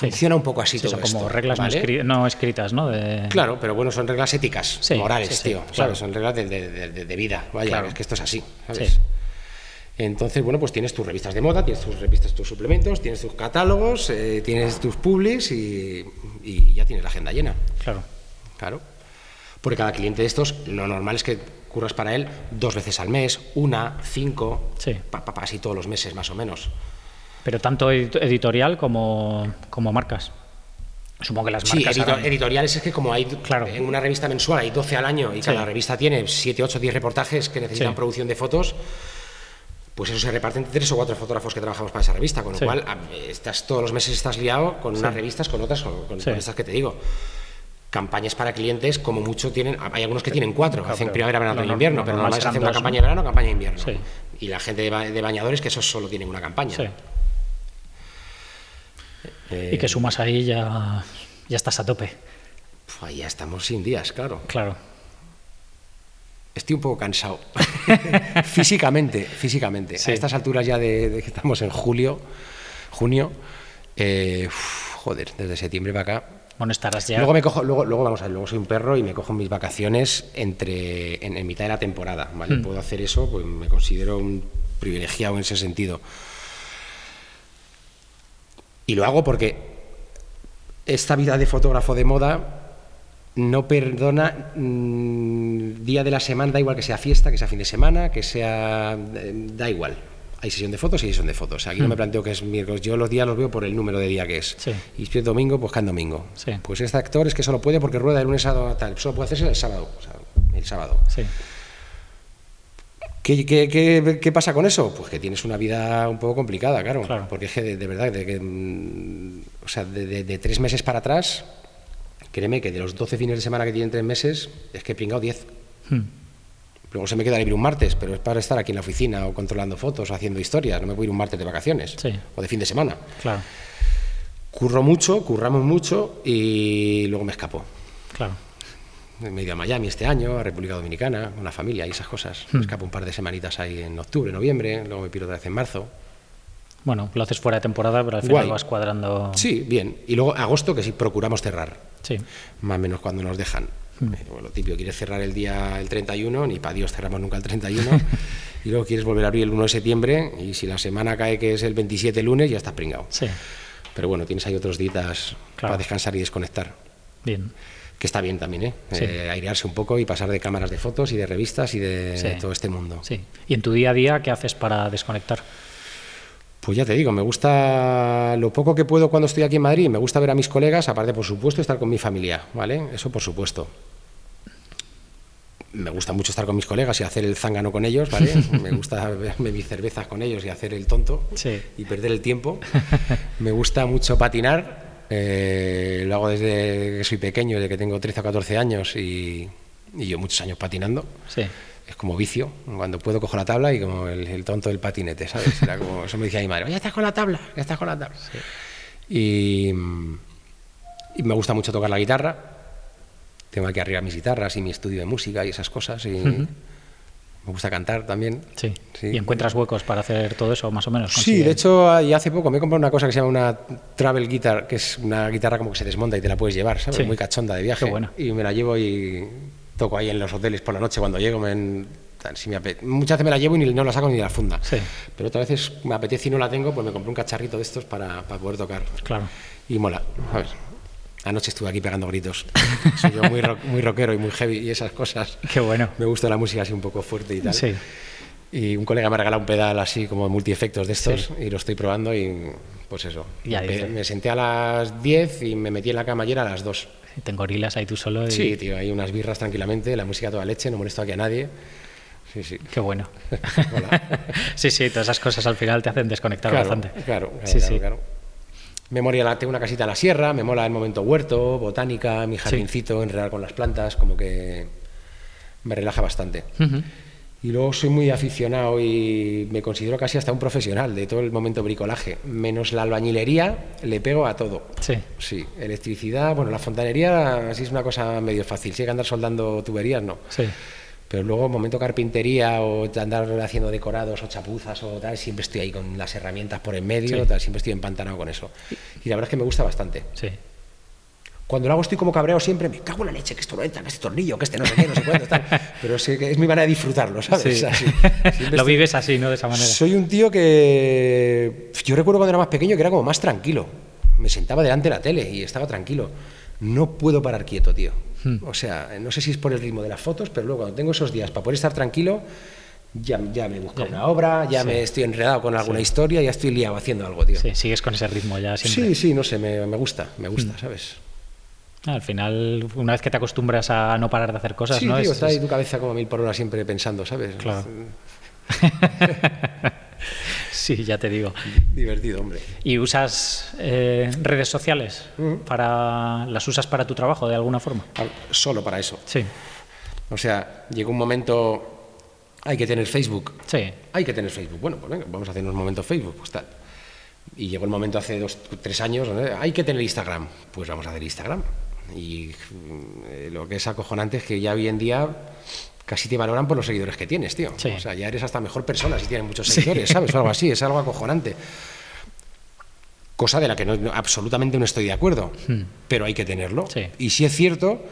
B: Funciona un poco así
A: Sí,
B: todo
A: son como
B: esto,
A: reglas no,
B: ¿vale?
A: escri- no escritas, ¿no? De...
B: Claro, pero bueno, son reglas éticas, morales, tío.
A: claro.
B: ¿sabes? Son reglas de, de- de- de vida. Vaya,
A: Claro.
B: es que esto es así, ¿sabes? Entonces, bueno, pues tienes tus revistas de moda, tienes tus revistas, tus suplementos, tienes tus catálogos, eh, tienes tus publis y, y ya tienes la agenda llena.
A: Claro.
B: Claro. Porque cada cliente de estos, lo normal es que curras para él dos veces al mes, una, cinco,
A: Sí.
B: pa- pa- pa- así todos los meses más o menos.
A: Pero tanto edit- editorial como, como marcas. Supongo que las
B: Sí,
A: marcas. harán-
B: editoriales es que como hay
A: Claro.
B: en una revista mensual hay 12 al año y cada revista tiene 7, 8, 10 reportajes que necesitan
A: Sí.
B: producción de fotos, pues eso se reparte entre tres o cuatro fotógrafos que trabajamos para esa revista, con lo
A: Sí.
B: cual a- estás todos los meses estás liado con unas revistas, con otras, con, con-
A: Sí.
B: estas que te digo. Campañas para clientes, como mucho tienen, hay algunos que tienen cuatro,
A: Claro,
B: hacen primavera, verano y invierno, pero
A: normal
B: normalmente hacen una campaña de verano, campaña de invierno.
A: Sí.
B: Y la gente de, ba- de bañadores que esos solo tienen una campaña.
A: Sí.
B: Eh,
A: Y que sumas ahí ya, ya estás a tope.
B: ahí ya estamos sin días, claro.
A: Claro.
B: Estoy un poco cansado. físicamente, físicamente.
A: Sí.
B: A estas alturas ya de, de que estamos en julio, junio, eh, uf, joder, desde septiembre para acá.
A: Bueno, estarás ya.
B: Luego me cojo, luego, luego vamos a ver, luego soy un perro y me cojo mis vacaciones entre en, en mitad de la temporada. ¿vale? Puedo hacer eso, pues me considero un privilegiado en ese sentido. Y lo hago porque esta vida de fotógrafo de moda no perdona mm, día de la semana, da igual que sea fiesta, que sea fin de semana, que sea... eh, da igual. Hay sesión de fotos y sesión de fotos. Aquí no me planteo que es miércoles. Yo los días los veo por el número de día que es.
A: Sí.
B: Y si es domingo, pues cada domingo.
A: Sí.
B: Pues este actor es que solo puede porque rueda de lunes a tal. Solo puede hacerse el sábado. o sea, el sábado.
A: Sí.
B: ¿Qué, qué, qué- qué pasa con eso? Pues que tienes una vida un poco complicada, claro.
A: Claro.
B: Porque es que de, de verdad, de, que, mm, o sea, de, tres meses para atrás, créeme que de los 12 fines de semana que tienen tres meses, es que he pringado 10.
A: Hmm.
B: Luego se me queda libre un martes, pero es para estar aquí en la oficina o controlando fotos o haciendo historias. No me a ir un martes de vacaciones
A: Sí.
B: o de fin de semana.
A: Claro.
B: Curro mucho, curramos mucho y luego me escapo.
A: Claro.
B: Me he ido a Miami este año, a República Dominicana, la familia y esas cosas. Me escapo un par de semanitas ahí en octubre, noviembre, luego me piro otra vez en marzo.
A: Bueno, lo haces fuera de temporada, pero al final
B: Guay.
A: vas cuadrando.
B: Sí, bien. Y luego agosto, que sí procuramos cerrar,
A: Sí.
B: más o menos cuando nos dejan. Eh, bueno, lo típico, quieres cerrar el día el 31, ni para Dios cerramos nunca el 31. y luego quieres volver a abrir el 1 de septiembre, y si la semana cae que es el 27 lunes, ya estás pringado.
A: Sí.
B: Pero bueno, tienes ahí otros días
A: Claro.
B: para descansar y desconectar.
A: Bien.
B: Que está bien también, ¿eh?
A: Sí.
B: Eh, airearse un poco y pasar de cámaras de fotos y de revistas y de
A: Sí.
B: todo este mundo.
A: Sí. ¿Y en tu día a día qué haces para desconectar?
B: Pues ya te digo, me gusta lo poco que puedo cuando estoy aquí en Madrid, me gusta ver a mis colegas, aparte por supuesto estar con mi familia, ¿vale? Eso por supuesto. Me gusta mucho estar con mis colegas y hacer el zángano con ellos, ¿vale? Me gusta beberme mis cervezas con ellos y hacer el tonto
A: Sí.
B: y perder el tiempo. Me gusta mucho patinar, eh, lo hago desde que soy pequeño, desde que tengo 13 o 14 años y, y yo muchos años patinando.
A: Sí.
B: Es como vicio, cuando puedo cojo la tabla y como el, el tonto del patinete, ¿sabes? Era como, eso me decía mi madre, ya estás con la tabla, ya estás con la tabla. Y, y me gusta mucho tocar la guitarra, tengo aquí arriba mis guitarras y mi estudio de música y esas cosas, y me gusta cantar también.
A: Sí.
B: Sí.
A: ¿Y encuentras huecos para hacer todo eso, más o menos?
B: Sí, de hecho, y hace poco me he comprado una cosa que se llama una travel guitar, que es una guitarra como que se desmonta y te la puedes llevar, ¿sabes?
A: Sí.
B: Muy cachonda de viaje.
A: Qué buena.
B: Y me la llevo y toco ahí en los hoteles por la noche cuando llego. Me, en- si me Muchas veces me la llevo y ni, no la saco ni de la funda.
A: Sí.
B: Pero otras veces me apetece y no la tengo, pues me compré un cacharrito de estos para, para poder tocar.
A: Claro.
B: Y mola. Anoche estuve aquí pegando gritos. Soy yo muy, rock- muy rockero y muy heavy y esas cosas.
A: Qué bueno.
B: Me gusta la música así un poco fuerte y tal.
A: Sí.
B: Y un colega me ha regalado un pedal así como multiefectos de estos y lo estoy probando y pues eso.
A: Ya
B: me, me senté a las 10 y me metí en la cama ayer a las 2.
A: Tengo gorilas ahí tú solo. y-
B: Sí, tío, hay unas birras tranquilamente, la música toda leche, no molesto aquí a nadie. Sí, sí.
A: Qué bueno. Sí, sí, todas esas cosas al final te hacen desconectar
B: Claro,
A: bastante.
B: claro, claro,
A: Sí,
B: claro,
A: sí.
B: claro. Me moría la, tengo una casita en la sierra, me mola el momento huerto, botánica, mi jardincito, enredar con las plantas, como que me relaja bastante.
A: Ujú.
B: Y luego soy muy aficionado y me considero casi hasta un profesional de todo el momento bricolaje. Menos la albañilería, le pego a todo.
A: Sí.
B: Sí, electricidad, bueno, la fontanería sí es una cosa medio fácil. Si hay que andar soldando tuberías, no.
A: Sí.
B: Pero luego, momento carpintería o andar haciendo decorados o chapuzas o tal, siempre estoy ahí con las herramientas por en medio,
A: Sí.
B: tal, siempre estoy empantanado con eso. Y la verdad es que me gusta bastante.
A: Sí.
B: Cuando lo hago estoy como cabreado siempre, me cago en la leche, que esto no entra, que este tornillo, que este no sé qué, no sé cuánto, tal. Pero sí que es mi manera de disfrutarlo, ¿sabes?
A: Sí.
B: Así. Siempre
A: Lo
B: estoy-
A: vives así, ¿no? De esa manera.
B: Soy un tío que. Yo recuerdo cuando era más pequeño que era como más tranquilo. Me sentaba delante de la tele y estaba tranquilo. No puedo parar quieto, tío.
A: Hmm.
B: O sea, no sé si es por el ritmo de las fotos, pero luego cuando tengo esos días para poder estar tranquilo, ya, ya me busco una obra, ya
A: Sí.
B: me estoy enredado con alguna
A: Sí.
B: historia, ya estoy liado haciendo algo, tío.
A: Sí, sigues con ese ritmo ya siempre.
B: sí, sí, no sé, me, me gusta, me gusta,
A: Hmm.
B: ¿sabes?
A: Al final, una vez que te acostumbras a no parar de hacer cosas,
B: sí,
A: ¿no?
B: tío,
A: Es-
B: está ahí tu cabeza como a mil por hora siempre pensando, ¿sabes?
A: Claro. Sí, ya te digo.
B: divertido, hombre.
A: ¿Y usas eh, redes sociales?
B: Ujú.
A: para ¿Las usas para tu trabajo de alguna forma?
B: Solo para eso.
A: Sí,
B: O sea, llegó un momento, hay que tener Facebook.
A: sí,
B: Hay que tener Facebook. Bueno, pues venga, vamos a hacer unos momentos Facebook, pues tal. Y llegó el momento hace dos, tres años, hay que tener Instagram. Pues vamos a hacer Instagram. Y mm, lo que es acojonante es que ya hoy en día casi te valoran por los seguidores que tienes, tío.
A: Sí.
B: O sea, ya eres hasta mejor persona si tienes muchos seguidores, ¿sabes? O algo así, es algo acojonante. Cosa de la que no, absolutamente no estoy de acuerdo, pero hay que tenerlo.
A: Hmm. Sí.
B: Y sí es cierto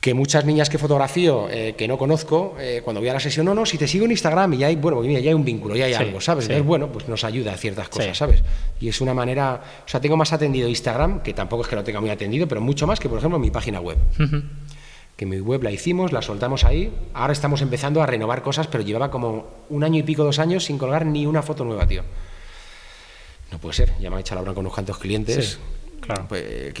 B: que muchas niñas que fotografío eh, que no conozco, eh, cuando voy a la sesión, no, no, si te sigo en Instagram y ya hay, bueno, pues mira, ya hay un vínculo, ya hay
A: Sí,
B: algo, ¿sabes?
A: sí.
B: Entonces, bueno, pues nos ayuda a ciertas cosas,
A: Sí.
B: ¿sabes? Y es una manera, o sea, tengo más atendido Instagram, que tampoco es que lo tenga muy atendido, pero mucho más que, por ejemplo, mi página web.
A: Ujú.
B: Que mi web la hicimos, la soltamos ahí, ahora estamos empezando a renovar cosas, pero llevaba como un año y pico, dos años sin colgar ni una foto nueva, tío. No puede ser, ya me han echado la bronca con unos cuantos clientes.
A: Sí, claro.
B: Pues,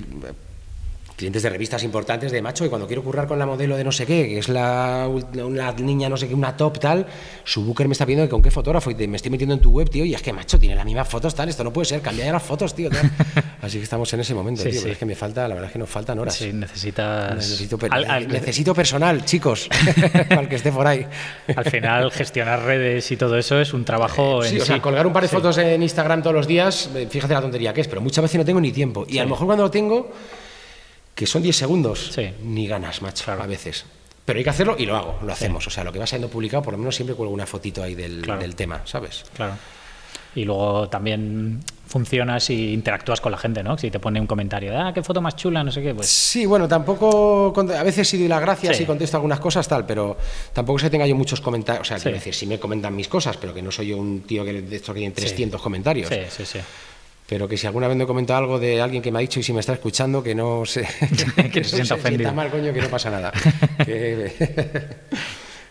B: clientes de revistas importantes de macho y cuando quiero currar con la modelo de no sé qué, que es la, una niña no sé qué, una top tal, su booker me está pidiendo que con qué fotógrafo y te- me estoy metiendo en tu web, tío, y es que macho, tiene las mismas fotos tal, esto no puede ser, cambia ya las fotos, tío. tal. Así que estamos en ese momento,
A: Sí,
B: tío,
A: sí.
B: pero es que me falta, la verdad es que nos faltan horas.
A: Sí, necesitas...
B: Necesito, per-
A: al, al-
B: necesito personal, chicos, para el que esté por ahí.
A: al final, gestionar redes y todo eso es un trabajo
B: Sí,
A: en
B: o sea,
A: sí.
B: colgar un par de
A: Sí.
B: fotos en Instagram todos los días, eh, fíjate la tontería que es, pero muchas veces no tengo ni tiempo. Y a lo mejor cuando lo tengo, que son 10 segundos,
A: Sí.
B: ni ganas, macho,
A: Claro.
B: a veces. Pero hay que hacerlo y lo hago, lo hacemos. O sea, lo que va siendo publicado, por lo menos siempre cuelgo una fotito ahí del,
A: Claro.
B: del tema, ¿sabes?
A: Claro. Y luego también funcionas y interactúas con la gente, ¿no? Si te pone un comentario, ah, qué foto más chula, no sé qué, pues...
B: Sí, bueno, tampoco. A veces sí doy las gracias
A: Sí.
B: y contesto algunas cosas, tal, pero tampoco se tenga yo muchos comentarios. O sea,
A: Sí.
B: quiero decir, sí me comentan mis cosas, pero que no soy yo un tío que de estos que tiene 300 comentarios.
A: Sí, sí, sí.
B: Pero que si alguna vez me he comentado algo de alguien que me ha dicho y si me está escuchando, que no se,
A: Que se sienta ofendido.
B: mal, coño, que no pasa nada. Que-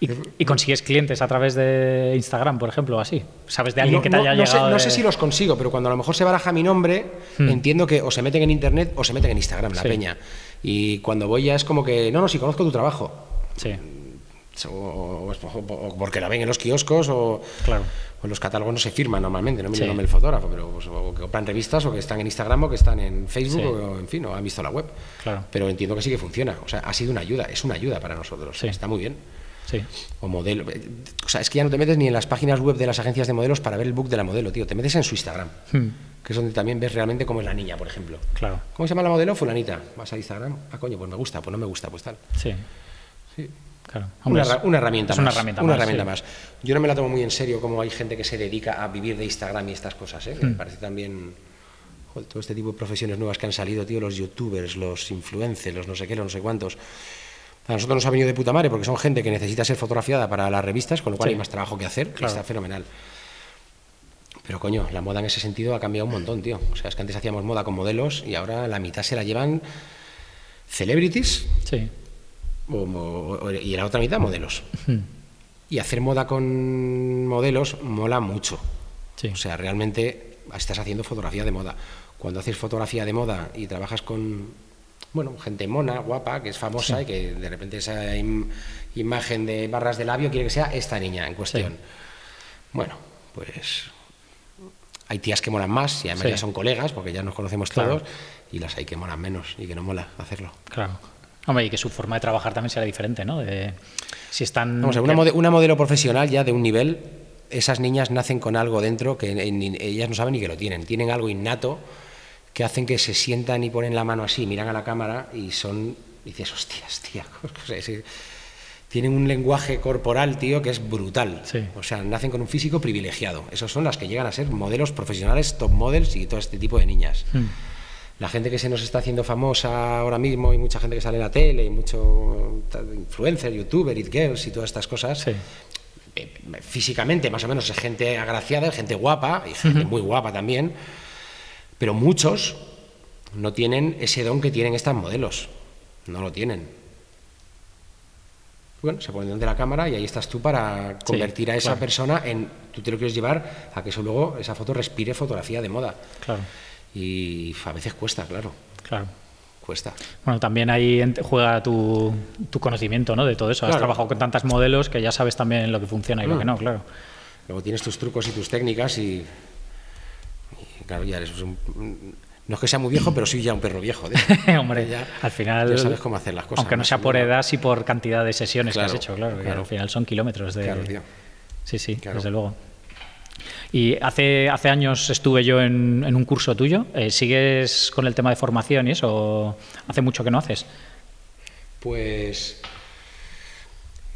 A: ¿Y, y consigues clientes a través de Instagram, por ejemplo, o así? ¿Sabes de alguien
B: no,
A: que te
B: no-
A: haya
B: no sé,
A: llegado
B: no
A: de-
B: sé si los consigo, pero cuando a lo mejor se baraja mi nombre, entiendo que o se meten en internet o se meten en Instagram, la
A: Hmm. Sí.
B: peña. Y cuando voy ya es como que, no, no, si conozco tu trabajo.
A: Sí,
B: o, porque la ven en los kioscos o,
A: claro.
B: los catálogos no se firman normalmente, no me el fotógrafo, pero pues, o que compran revistas o que están en Instagram o que están en Facebook o en fin, o han visto la web.
A: Claro.
B: Pero entiendo que sí que funciona, o sea, ha sido una ayuda, es una ayuda para nosotros, está muy bien.
A: Sí.
B: O modelo. O sea, es que ya no te metes ni en las páginas web de las agencias de modelos para ver el book de la modelo, tío. Te metes en su Instagram, hmm. que es donde también ves realmente cómo es la niña, por ejemplo.
A: Claro.
B: ¿Cómo se llama la modelo? Fulanita. Vas a Instagram. Ah, coño, pues me gusta, pues no me gusta, pues tal.
A: Sí.
B: Sí.
A: Claro.
B: una, herramienta
A: más. Una herramienta,
B: una herramienta más. Yo no me la tomo muy en serio como hay gente que se dedica a vivir de Instagram y estas cosas, ¿eh? Me hmm. parece también todo este tipo de profesiones nuevas que han salido, tío, los youtubers, los influencers, los no sé qué, los no sé cuántos. A nosotros nos ha venido de puta madre porque son gente que necesita ser fotografiada para las revistas, con lo cual hay más trabajo que hacer, está fenomenal. Pero coño, la moda en ese sentido ha cambiado un montón, tío. O sea, es que antes hacíamos moda con modelos y ahora la mitad se la llevan celebrities
A: sí.
B: Y la otra mitad modelos. Y hacer moda con modelos mola mucho. O sea, realmente estás haciendo fotografía de moda. Cuando haces fotografía de moda y trabajas con bueno, gente mona, guapa, que es famosa y que de repente esa imagen de barras de labio quiere que sea esta niña en cuestión. Bueno, pues hay tías que molan más y además ya son colegas porque ya nos conocemos todos y las hay que molan menos y que no mola hacerlo.
A: Claro. Hombre, y que su forma de trabajar también será diferente, ¿no? De, si están...
B: Vamos a una, una modelo profesional ya de un nivel, esas niñas nacen con algo dentro que ellas no saben ni que lo tienen. Tienen algo innato que hacen que se sientan y ponen la mano así, miran a la cámara y son, dices, hostias, tía, tienen un lenguaje corporal, tío, que es brutal. O sea, nacen con un físico privilegiado. Esos son las que llegan a ser modelos profesionales, top models y todo este tipo de niñas. Hmm. La gente que se nos está haciendo famosa ahora mismo y mucha gente que sale en la tele y mucho influencer, youtuber, it girls y todas estas cosas, eh, físicamente más o menos es gente agraciada, gente guapa y gente muy guapa también pero muchos no tienen ese don que tienen estas modelos. No lo tienen. Bueno, se ponen de la cámara y ahí estás tú para convertir a esa persona en. Tú te lo quieres llevar a que eso luego, esa foto respire fotografía de moda.
A: Claro.
B: Y a veces cuesta, claro.
A: Claro.
B: Cuesta.
A: Bueno, también ahí juega tu, conocimiento ¿no? de todo eso. Has trabajado con tantos modelos que ya sabes también lo que funciona y lo que no, claro.
B: Luego tienes tus trucos y tus técnicas y claro, ya eres un, no es que sea muy viejo, pero sí ya un perro viejo.
A: Hombre, ya, al final.
B: Ya sabes cómo hacer las cosas.
A: Aunque no sea por edad, sí por cantidad de sesiones que has hecho, claro, al final son kilómetros de.
B: Claro, tío.
A: Sí, sí, desde luego. Y hace, hace años estuve yo en, un curso tuyo. Eh, ¿Sigues con el tema de formación y eso? ¿Hace mucho que no haces?
B: Pues.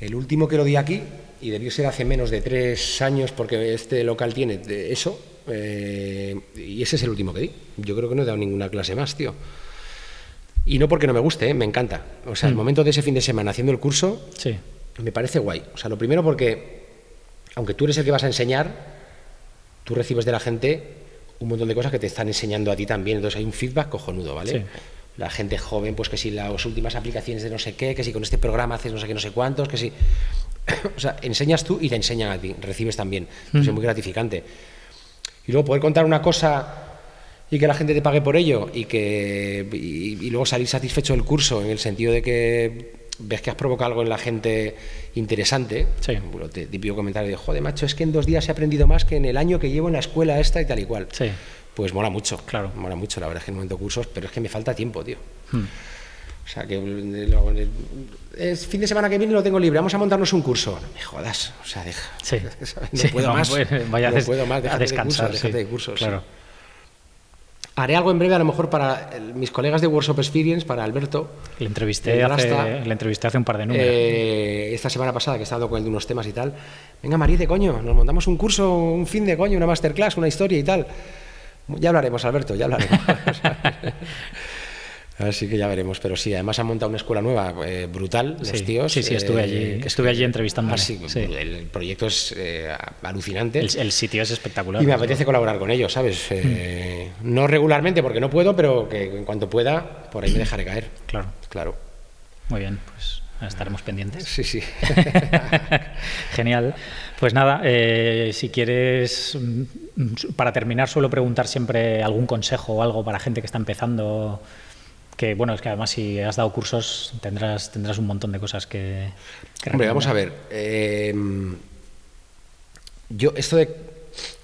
B: El último que lo di aquí, y debió ser hace menos de tres años, porque este local tiene eso, eh, y ese es el último que di. Yo creo que no he dado ninguna clase más, tío. Y no porque no me guste, ¿eh? me encanta. O sea, el mm. momento de ese fin de semana haciendo el curso
A: sí.
B: me parece guay. O sea, lo primero porque, aunque tú eres el que vas a enseñar, tú recibes de la gente un montón de cosas que te están enseñando a ti también. Entonces hay un feedback cojonudo, ¿vale? La gente joven, pues que si las últimas aplicaciones de no sé qué, que si con este programa haces no sé qué, no sé cuántos, que si... o sea, enseñas tú y te enseñan a ti, recibes también. es muy gratificante y luego poder contar una cosa y que la gente te pague por ello y que y, luego salir satisfecho del curso en el sentido de que ves que has provocado algo en la gente interesante,
A: sí.
B: te, típico comentario de, joder, macho, es que en dos días he aprendido más que en el año que llevo en la escuela esta y tal y cual.
A: Sí.
B: Pues mola mucho,
A: claro.
B: mola mucho, la verdad es que en momento cursos, pero es que me falta tiempo, tío.
A: Hmm.
B: O sea, que es fin de semana que viene lo tengo libre, vamos a montarnos un curso. No me jodas, o sea, deja.
A: Sí.
B: no, puedo más,
A: vaya
B: no puedo más.
A: a descansar.
B: De cursos, de cursos.
A: Claro.
B: Haré algo en breve, a lo mejor para mis colegas de Workshop Experience, para Alberto.
A: Le entrevisté, hace, le entrevisté hace un par de números.
B: Eh, esta semana pasada, que he estado con él de unos temas y tal. Venga, María, de coño, nos montamos un curso, un fin de coño, una masterclass, una historia y tal. Ya hablaremos, Alberto, ya hablaremos. Así que ya veremos, pero sí, además han montado una escuela nueva eh, brutal, los tíos.
A: Sí, sí, estuve allí, eh, estuve allí entrevistando.
B: Ah, sí, el proyecto es eh, alucinante.
A: El, sitio es espectacular.
B: Y me apetece colaborar con ellos, ¿sabes? Mm. No regularmente porque no puedo, pero que en cuanto pueda, por ahí me dejaré caer.
A: Claro.
B: Claro.
A: Muy bien, pues estaremos pendientes.
B: Sí, sí.
A: Genial. Pues nada, si quieres, mm, para terminar, suelo preguntar siempre algún consejo o algo para gente que está empezando que bueno, es que además si has dado cursos tendrás, tendrás un montón de cosas que...
B: Hombre, vamos a ver. Eh, yo, esto de...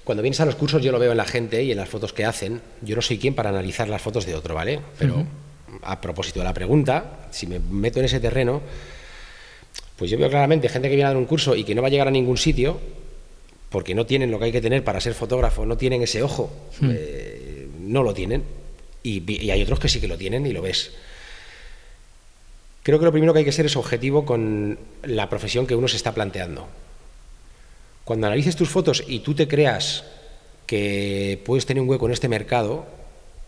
B: Cuando vienes a los cursos yo lo veo en la gente y en las fotos que hacen. Yo no soy quien para analizar las fotos de otro, ¿vale? Pero a propósito de la pregunta, si me meto en ese terreno, pues yo veo claramente gente que viene a dar un curso y que no va a llegar a ningún sitio porque no tienen lo que hay que tener para ser fotógrafo, no tienen ese ojo, hmm. eh, no lo tienen. Y, hay otros que sí que lo tienen y lo ves. Creo que lo primero que hay que ser es objetivo con la profesión que uno se está planteando. Cuando analices tus fotos y tú te creas que puedes tener un hueco en este mercado,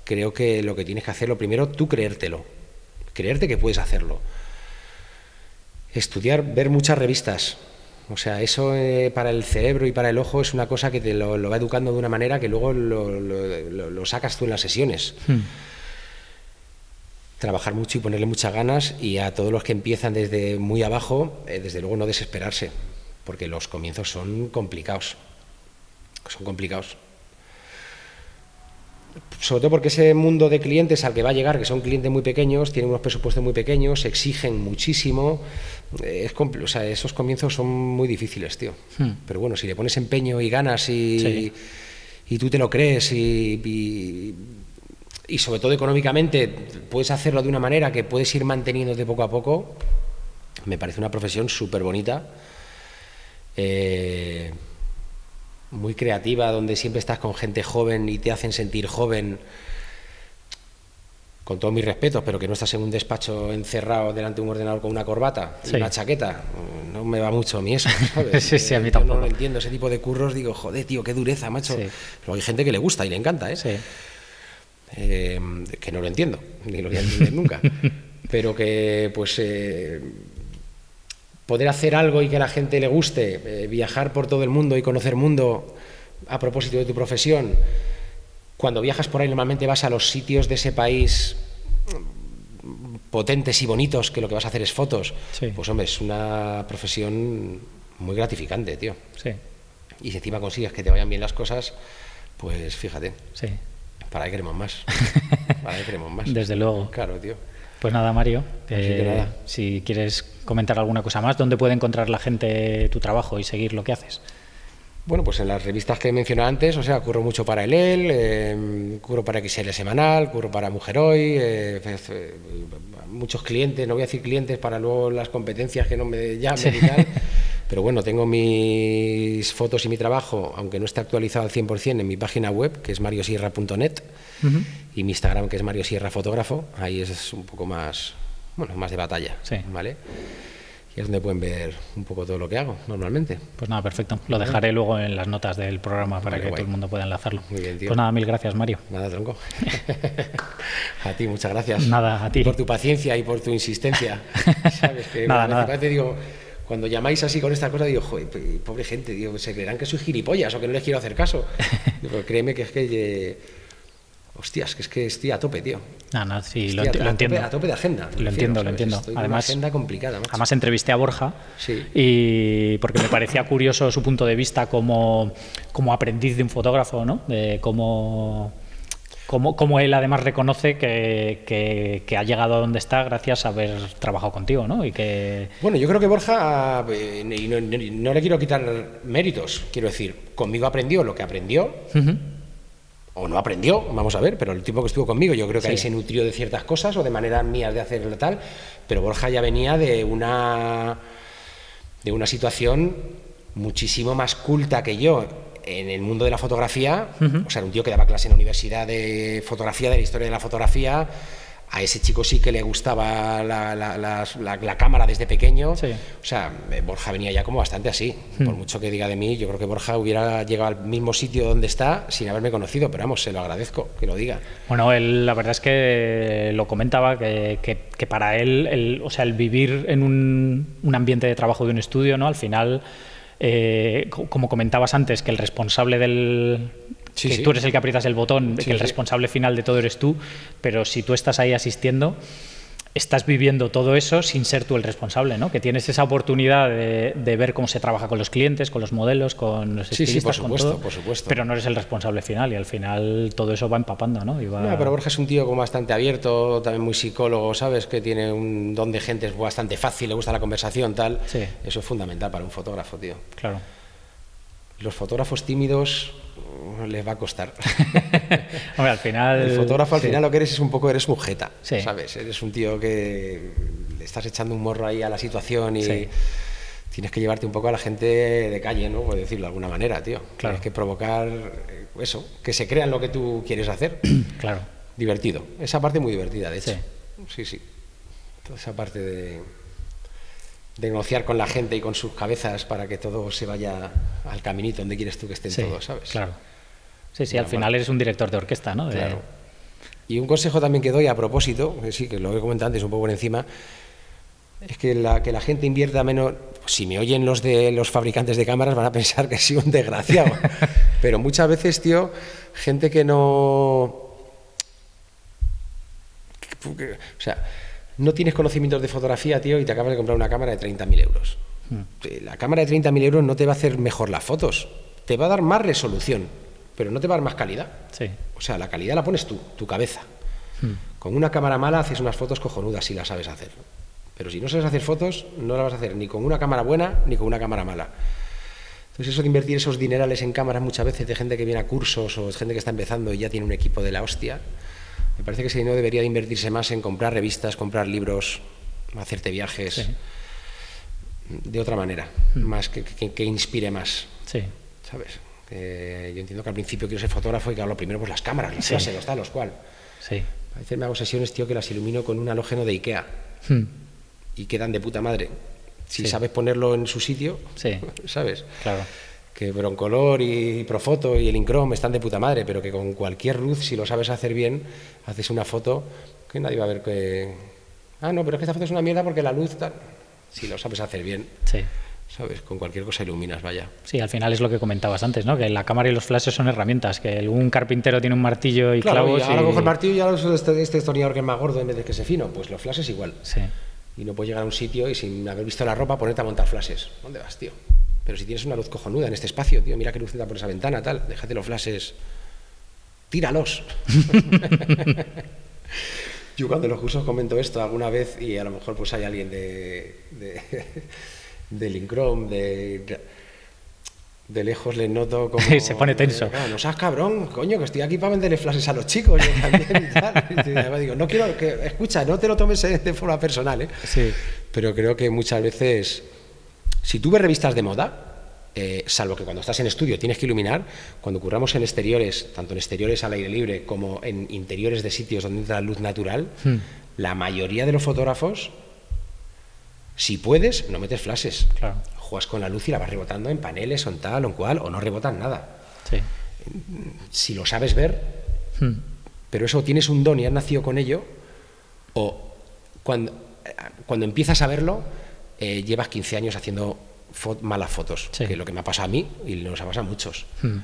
B: creo que lo que tienes que hacer, lo primero, tú creértelo. Creerte que puedes hacerlo. Estudiar, ver muchas revistas, o sea, eso eh, para el cerebro y para el ojo es una cosa que te lo, va educando de una manera que luego lo, sacas tú en las sesiones. Hmm. Trabajar mucho y ponerle muchas ganas y a todos los que empiezan desde muy abajo, eh, desde luego no desesperarse, porque los comienzos son complicados. Son complicados sobre todo porque ese mundo de clientes al que va a llegar, que son clientes muy pequeños, tienen unos presupuestos muy pequeños, exigen muchísimo. Eh, es o sea, esos comienzos son muy difíciles, tío. Hmm. Pero bueno, si le pones empeño y ganas y, y tú te lo crees y, y, sobre todo económicamente puedes hacerlo de una manera que puedes ir manteniéndote poco a poco, me parece una profesión súper bonita. Eh, muy creativa, donde siempre estás con gente joven y te hacen sentir joven, con todos mis respetos, pero que no estás en un despacho encerrado delante de un ordenador con una corbata y una chaqueta. No me va mucho a mí eso,
A: sí, sí, a mí tampoco.
B: no lo entiendo, ese tipo de curros, digo, joder, tío, qué dureza, macho. Pero hay gente que le gusta y le encanta, ¿eh? eh que no lo entiendo, ni lo voy a entender nunca. pero que, pues... Eh, poder hacer algo y que a la gente le guste, eh, viajar por todo el mundo y conocer mundo a propósito de tu profesión, cuando viajas por ahí normalmente vas a los sitios de ese país potentes y bonitos que lo que vas a hacer es fotos, pues hombre, es una profesión muy gratificante, tío. Sí. Y si encima consigues que te vayan bien las cosas, pues fíjate. Sí. Para ahí queremos más. Para ahí queremos más.
A: Desde luego.
B: Claro, tío.
A: Pues nada, Mario, si quieres comentar alguna cosa más, ¿dónde puede encontrar la gente tu trabajo y seguir lo que haces?
B: Bueno, pues en las revistas que he mencionado antes, o sea, curro mucho para el EL, eh, curro para XL Semanal, curro para Mujer Hoy, eh, eh, muchos clientes, no voy a decir clientes para luego las competencias que no me llamen y tal, pero bueno, tengo mis fotos y mi trabajo, aunque no esté actualizado al 100% en mi página web, que es mariosierra.net, y mi Instagram, que es Mario Sierra Fotógrafo, ahí es un poco más, bueno, más de batalla, ¿vale? Y es donde pueden ver un poco todo lo que hago normalmente.
A: Pues nada, perfecto. Lo dejaré luego en las notas del programa para que todo el mundo pueda enlazarlo.
B: Muy bien, tío.
A: Pues nada, mil gracias, Mario.
B: Nada, tronco. a ti, muchas gracias.
A: Nada, a ti.
B: Por tu paciencia y por tu insistencia. ¿Sabes? Que
A: nada, nada.
B: Te digo, cuando llamáis así con esta cosa, digo, joder, pobre gente, digo, se creerán que soy gilipollas o que no les quiero hacer caso. Créeme que es que Hostias, que es que estoy a tope, tío.
A: No, no, sí, lo, entiendo.
B: a tope de agenda.
A: Lo entiendo, lo entiendo.
B: además, agenda complicada.
A: Además, entrevisté a Borja y porque me parecía curioso su punto de vista como, como aprendiz de un fotógrafo, ¿no? De cómo, cómo, él además reconoce que, que, ha llegado a donde está gracias a haber trabajado contigo, ¿no? Y que...
B: Bueno, yo creo que Borja, eh, no, le quiero quitar méritos, quiero decir, conmigo aprendió lo que aprendió o no aprendió, vamos a ver, pero el tipo que estuvo conmigo yo creo que ahí se nutrió de ciertas cosas o de maneras mías de hacerlo tal, pero Borja ya venía de una de una situación muchísimo más culta que yo en el mundo de la fotografía, o sea, un tío que daba clase en la universidad de fotografía, de la historia de la fotografía, a ese chico sí que le gustaba la, cámara desde pequeño. O sea, eh, Borja venía ya como bastante así. Hmm. Por mucho que diga de mí, yo creo que Borja hubiera llegado al mismo sitio donde está sin haberme conocido, pero vamos, se lo agradezco que lo diga.
A: Bueno, él, la verdad es que lo comentaba, que, para él, el, o sea, el vivir en un, un, ambiente de trabajo de un estudio, ¿no? Al final... Eh, como comentabas antes, que el responsable del, que tú eres el que aprietas el botón, que el responsable final de todo eres tú, pero si tú estás ahí asistiendo, estás viviendo todo eso sin ser tú el responsable, ¿no? Que tienes esa oportunidad de, ver cómo se trabaja con los clientes, con los modelos, con los
B: sí, sí, por supuesto, por supuesto.
A: Pero no eres el responsable final y al final todo eso va empapando, ¿no?
B: no pero Borja es un tío como bastante abierto, también muy psicólogo, ¿sabes? Que tiene un don de gente es bastante fácil, le gusta la conversación, tal.
A: Sí.
B: Eso es fundamental para un fotógrafo, tío.
A: Claro.
B: Los fotógrafos tímidos les va a costar.
A: Hombre, al final.
B: El fotógrafo al final lo que eres es un poco, eres un jeta,
A: sí.
B: ¿sabes? Eres un tío que le estás echando un morro ahí a la situación y tienes que llevarte un poco a la gente de calle, ¿no? Por decirlo de alguna manera, tío.
A: Claro.
B: Tienes que provocar eh, eso, que se crean lo que tú quieres hacer.
A: claro.
B: Divertido. Esa parte muy divertida, de hecho. Sí, sí. Toda esa parte de de negociar con la gente y con sus cabezas para que todo se vaya al caminito donde quieres tú que estén todos, ¿sabes?
A: Claro. Sí, sí, al final eres un director de orquesta, ¿no?
B: Claro. Y un consejo también que doy a propósito, que sí, que lo he comentado antes un poco por encima, es que la, que la gente invierta menos. Si me oyen los de los fabricantes de cámaras van a pensar que soy un desgraciado. Pero muchas veces, tío, gente que no. O sea, no tienes conocimientos de fotografía, tío, y te acabas de comprar una cámara de 30.000 euros. Hmm. La cámara de 30.000 euros no te va a hacer mejor las fotos, te va a dar más resolución, pero no te va a dar más calidad.
A: Sí.
B: O sea, la calidad la pones tú, tu cabeza. Hmm. Con una cámara mala haces unas fotos cojonudas si las sabes hacer. Pero si no sabes hacer fotos, no las vas a hacer ni con una cámara buena ni con una cámara mala. Entonces eso de invertir esos dinerales en cámaras muchas veces de gente que viene a cursos o gente que está empezando y ya tiene un equipo de la hostia, me parece que ese dinero debería de invertirse más en comprar revistas, comprar libros, hacerte viajes de otra manera, hmm. más que, que, inspire más.
A: Sí.
B: ¿Sabes? yo entiendo que al principio quiero ser fotógrafo y que lo primero pues las cámaras, las sí. los tal, los cual.
A: Sí.
B: A veces me hago sesiones, tío, que las ilumino con un halógeno de Ikea hmm. y quedan de puta madre. Si sabes ponerlo en su sitio,
A: sí.
B: ¿sabes?
A: Claro
B: que Broncolor y Profoto y el Inchrome están de puta madre, pero que con cualquier luz, si lo sabes hacer bien, haces una foto que nadie va a ver que... Ah, no, pero es que esta foto es una mierda porque la luz... Si lo sabes hacer bien,
A: sí.
B: ¿sabes? Con cualquier cosa iluminas, vaya.
A: Sí, al final es lo que comentabas antes, ¿no? Que la cámara y los flashes son herramientas, que un carpintero tiene un martillo y clavos
B: y ahora cojo el martillo y ahora uso este, este que es más gordo en vez de que se fino. Pues los flashes igual.
A: Sí.
B: Y no puedes llegar a un sitio y sin haber visto la ropa ponerte a montar flashes. ¿Dónde vas, tío? Pero si tienes una luz cojonuda en este espacio, tío, mira qué luz entra por esa ventana, tal, déjate los flashes, tíralos. Yo cuando los cursos comento esto alguna vez y a lo mejor pues hay alguien de, de, de Lincrom, de, de lejos le noto como...
A: Se pone tenso.
B: no seas cabrón, coño, que estoy aquí para venderle flashes a los chicos. Yo también y digo, no quiero que... Escucha, no te lo tomes de forma personal, ¿eh?
A: Sí.
B: Pero creo que muchas veces si tú ves revistas de moda, eh, salvo que cuando estás en estudio tienes que iluminar, cuando curramos en exteriores, tanto en exteriores al aire libre como en interiores de sitios donde entra la luz natural, hmm. la mayoría de los fotógrafos, si puedes, no metes flashes. Juegas con la luz y la vas rebotando en paneles o en tal o en cual, o no rebotan nada. Si lo sabes ver, hmm. pero eso tienes un don y has nacido con ello, o cuando, eh, cuando empiezas a verlo, eh, llevas 15 años haciendo malas fotos, que es lo que me ha pasado a mí y nos ha pasado a muchos.
A: Hmm.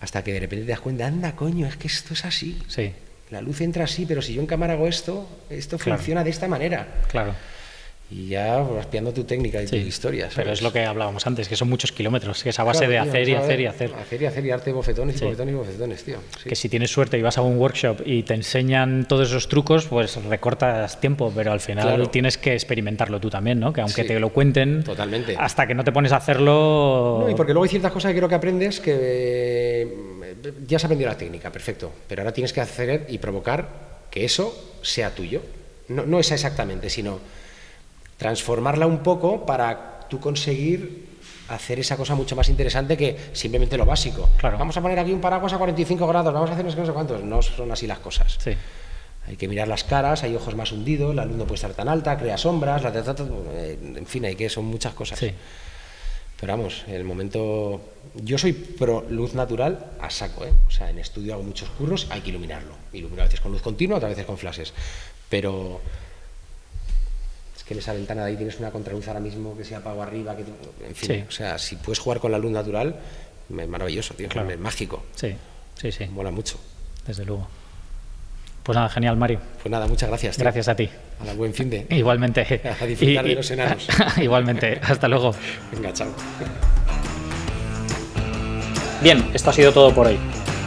B: Hasta que de repente te das cuenta, anda, coño, es que esto es así.
A: Sí.
B: La luz entra así, pero si yo en cámara hago esto, esto funciona de esta manera.
A: Claro
B: y ya vas piando tu técnica y tu historia.
A: Pero es lo que hablábamos antes, que son muchos kilómetros, que es a base de hacer y hacer y hacer.
B: Hacer y hacer y arte bofetones y bofetones y bofetones, tío.
A: Que si tienes suerte y vas a un workshop y te enseñan todos esos trucos, pues recortas tiempo, pero al final tienes que experimentarlo tú también, ¿no? Que aunque te lo cuenten,
B: Totalmente.
A: hasta que no te pones a hacerlo...
B: No, y porque luego hay ciertas cosas que creo que aprendes que eh, ya has aprendido la técnica, perfecto, pero ahora tienes que hacer y provocar que eso sea tuyo. No, no esa exactamente, sino transformarla un poco para tú conseguir hacer esa cosa mucho más interesante que simplemente lo básico. Vamos a poner aquí un paraguas a 45 grados, vamos a hacer no sé cuántos. No son así las cosas.
A: Sí.
B: Hay que mirar las caras, hay ojos más hundidos, la luz no puede estar tan alta, crea sombras, la, en fin, hay que son muchas cosas.
A: Sí.
B: Pero vamos, en el momento. Yo soy pro luz natural a saco, ¿eh? O sea, en estudio hago muchos curros, hay que iluminarlo. Ilumino a veces con luz continua, otras veces con flashes. Pero que en esa ventana de ahí tienes una contraluz ahora mismo que se apaga arriba, que en fin, o sea, si puedes jugar con la luz natural, es maravilloso, tío, es mágico.
A: Sí, sí, sí.
B: Mola mucho.
A: Desde luego. Pues nada, genial, Mario.
B: Pues nada, muchas gracias.
A: Gracias a ti.
B: A la buen fin de.
A: Igualmente.
B: A disfrutar de los enanos.
A: Igualmente. Hasta luego.
B: Venga, chao.
A: Bien, esto ha sido todo por hoy.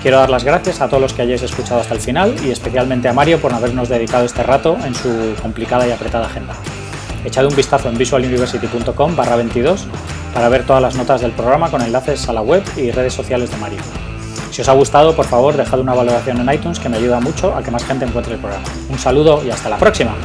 A: Quiero dar las gracias a todos los que hayáis escuchado hasta el final y especialmente a Mario por habernos dedicado este rato en su complicada y apretada agenda. Echad un vistazo en visualuniversity.com barra 22 para ver todas las notas del programa con enlaces a la web y redes sociales de Mario. Si os ha gustado, por favor, dejad una valoración en iTunes que me ayuda mucho a que más gente encuentre el programa. Un saludo y hasta la próxima.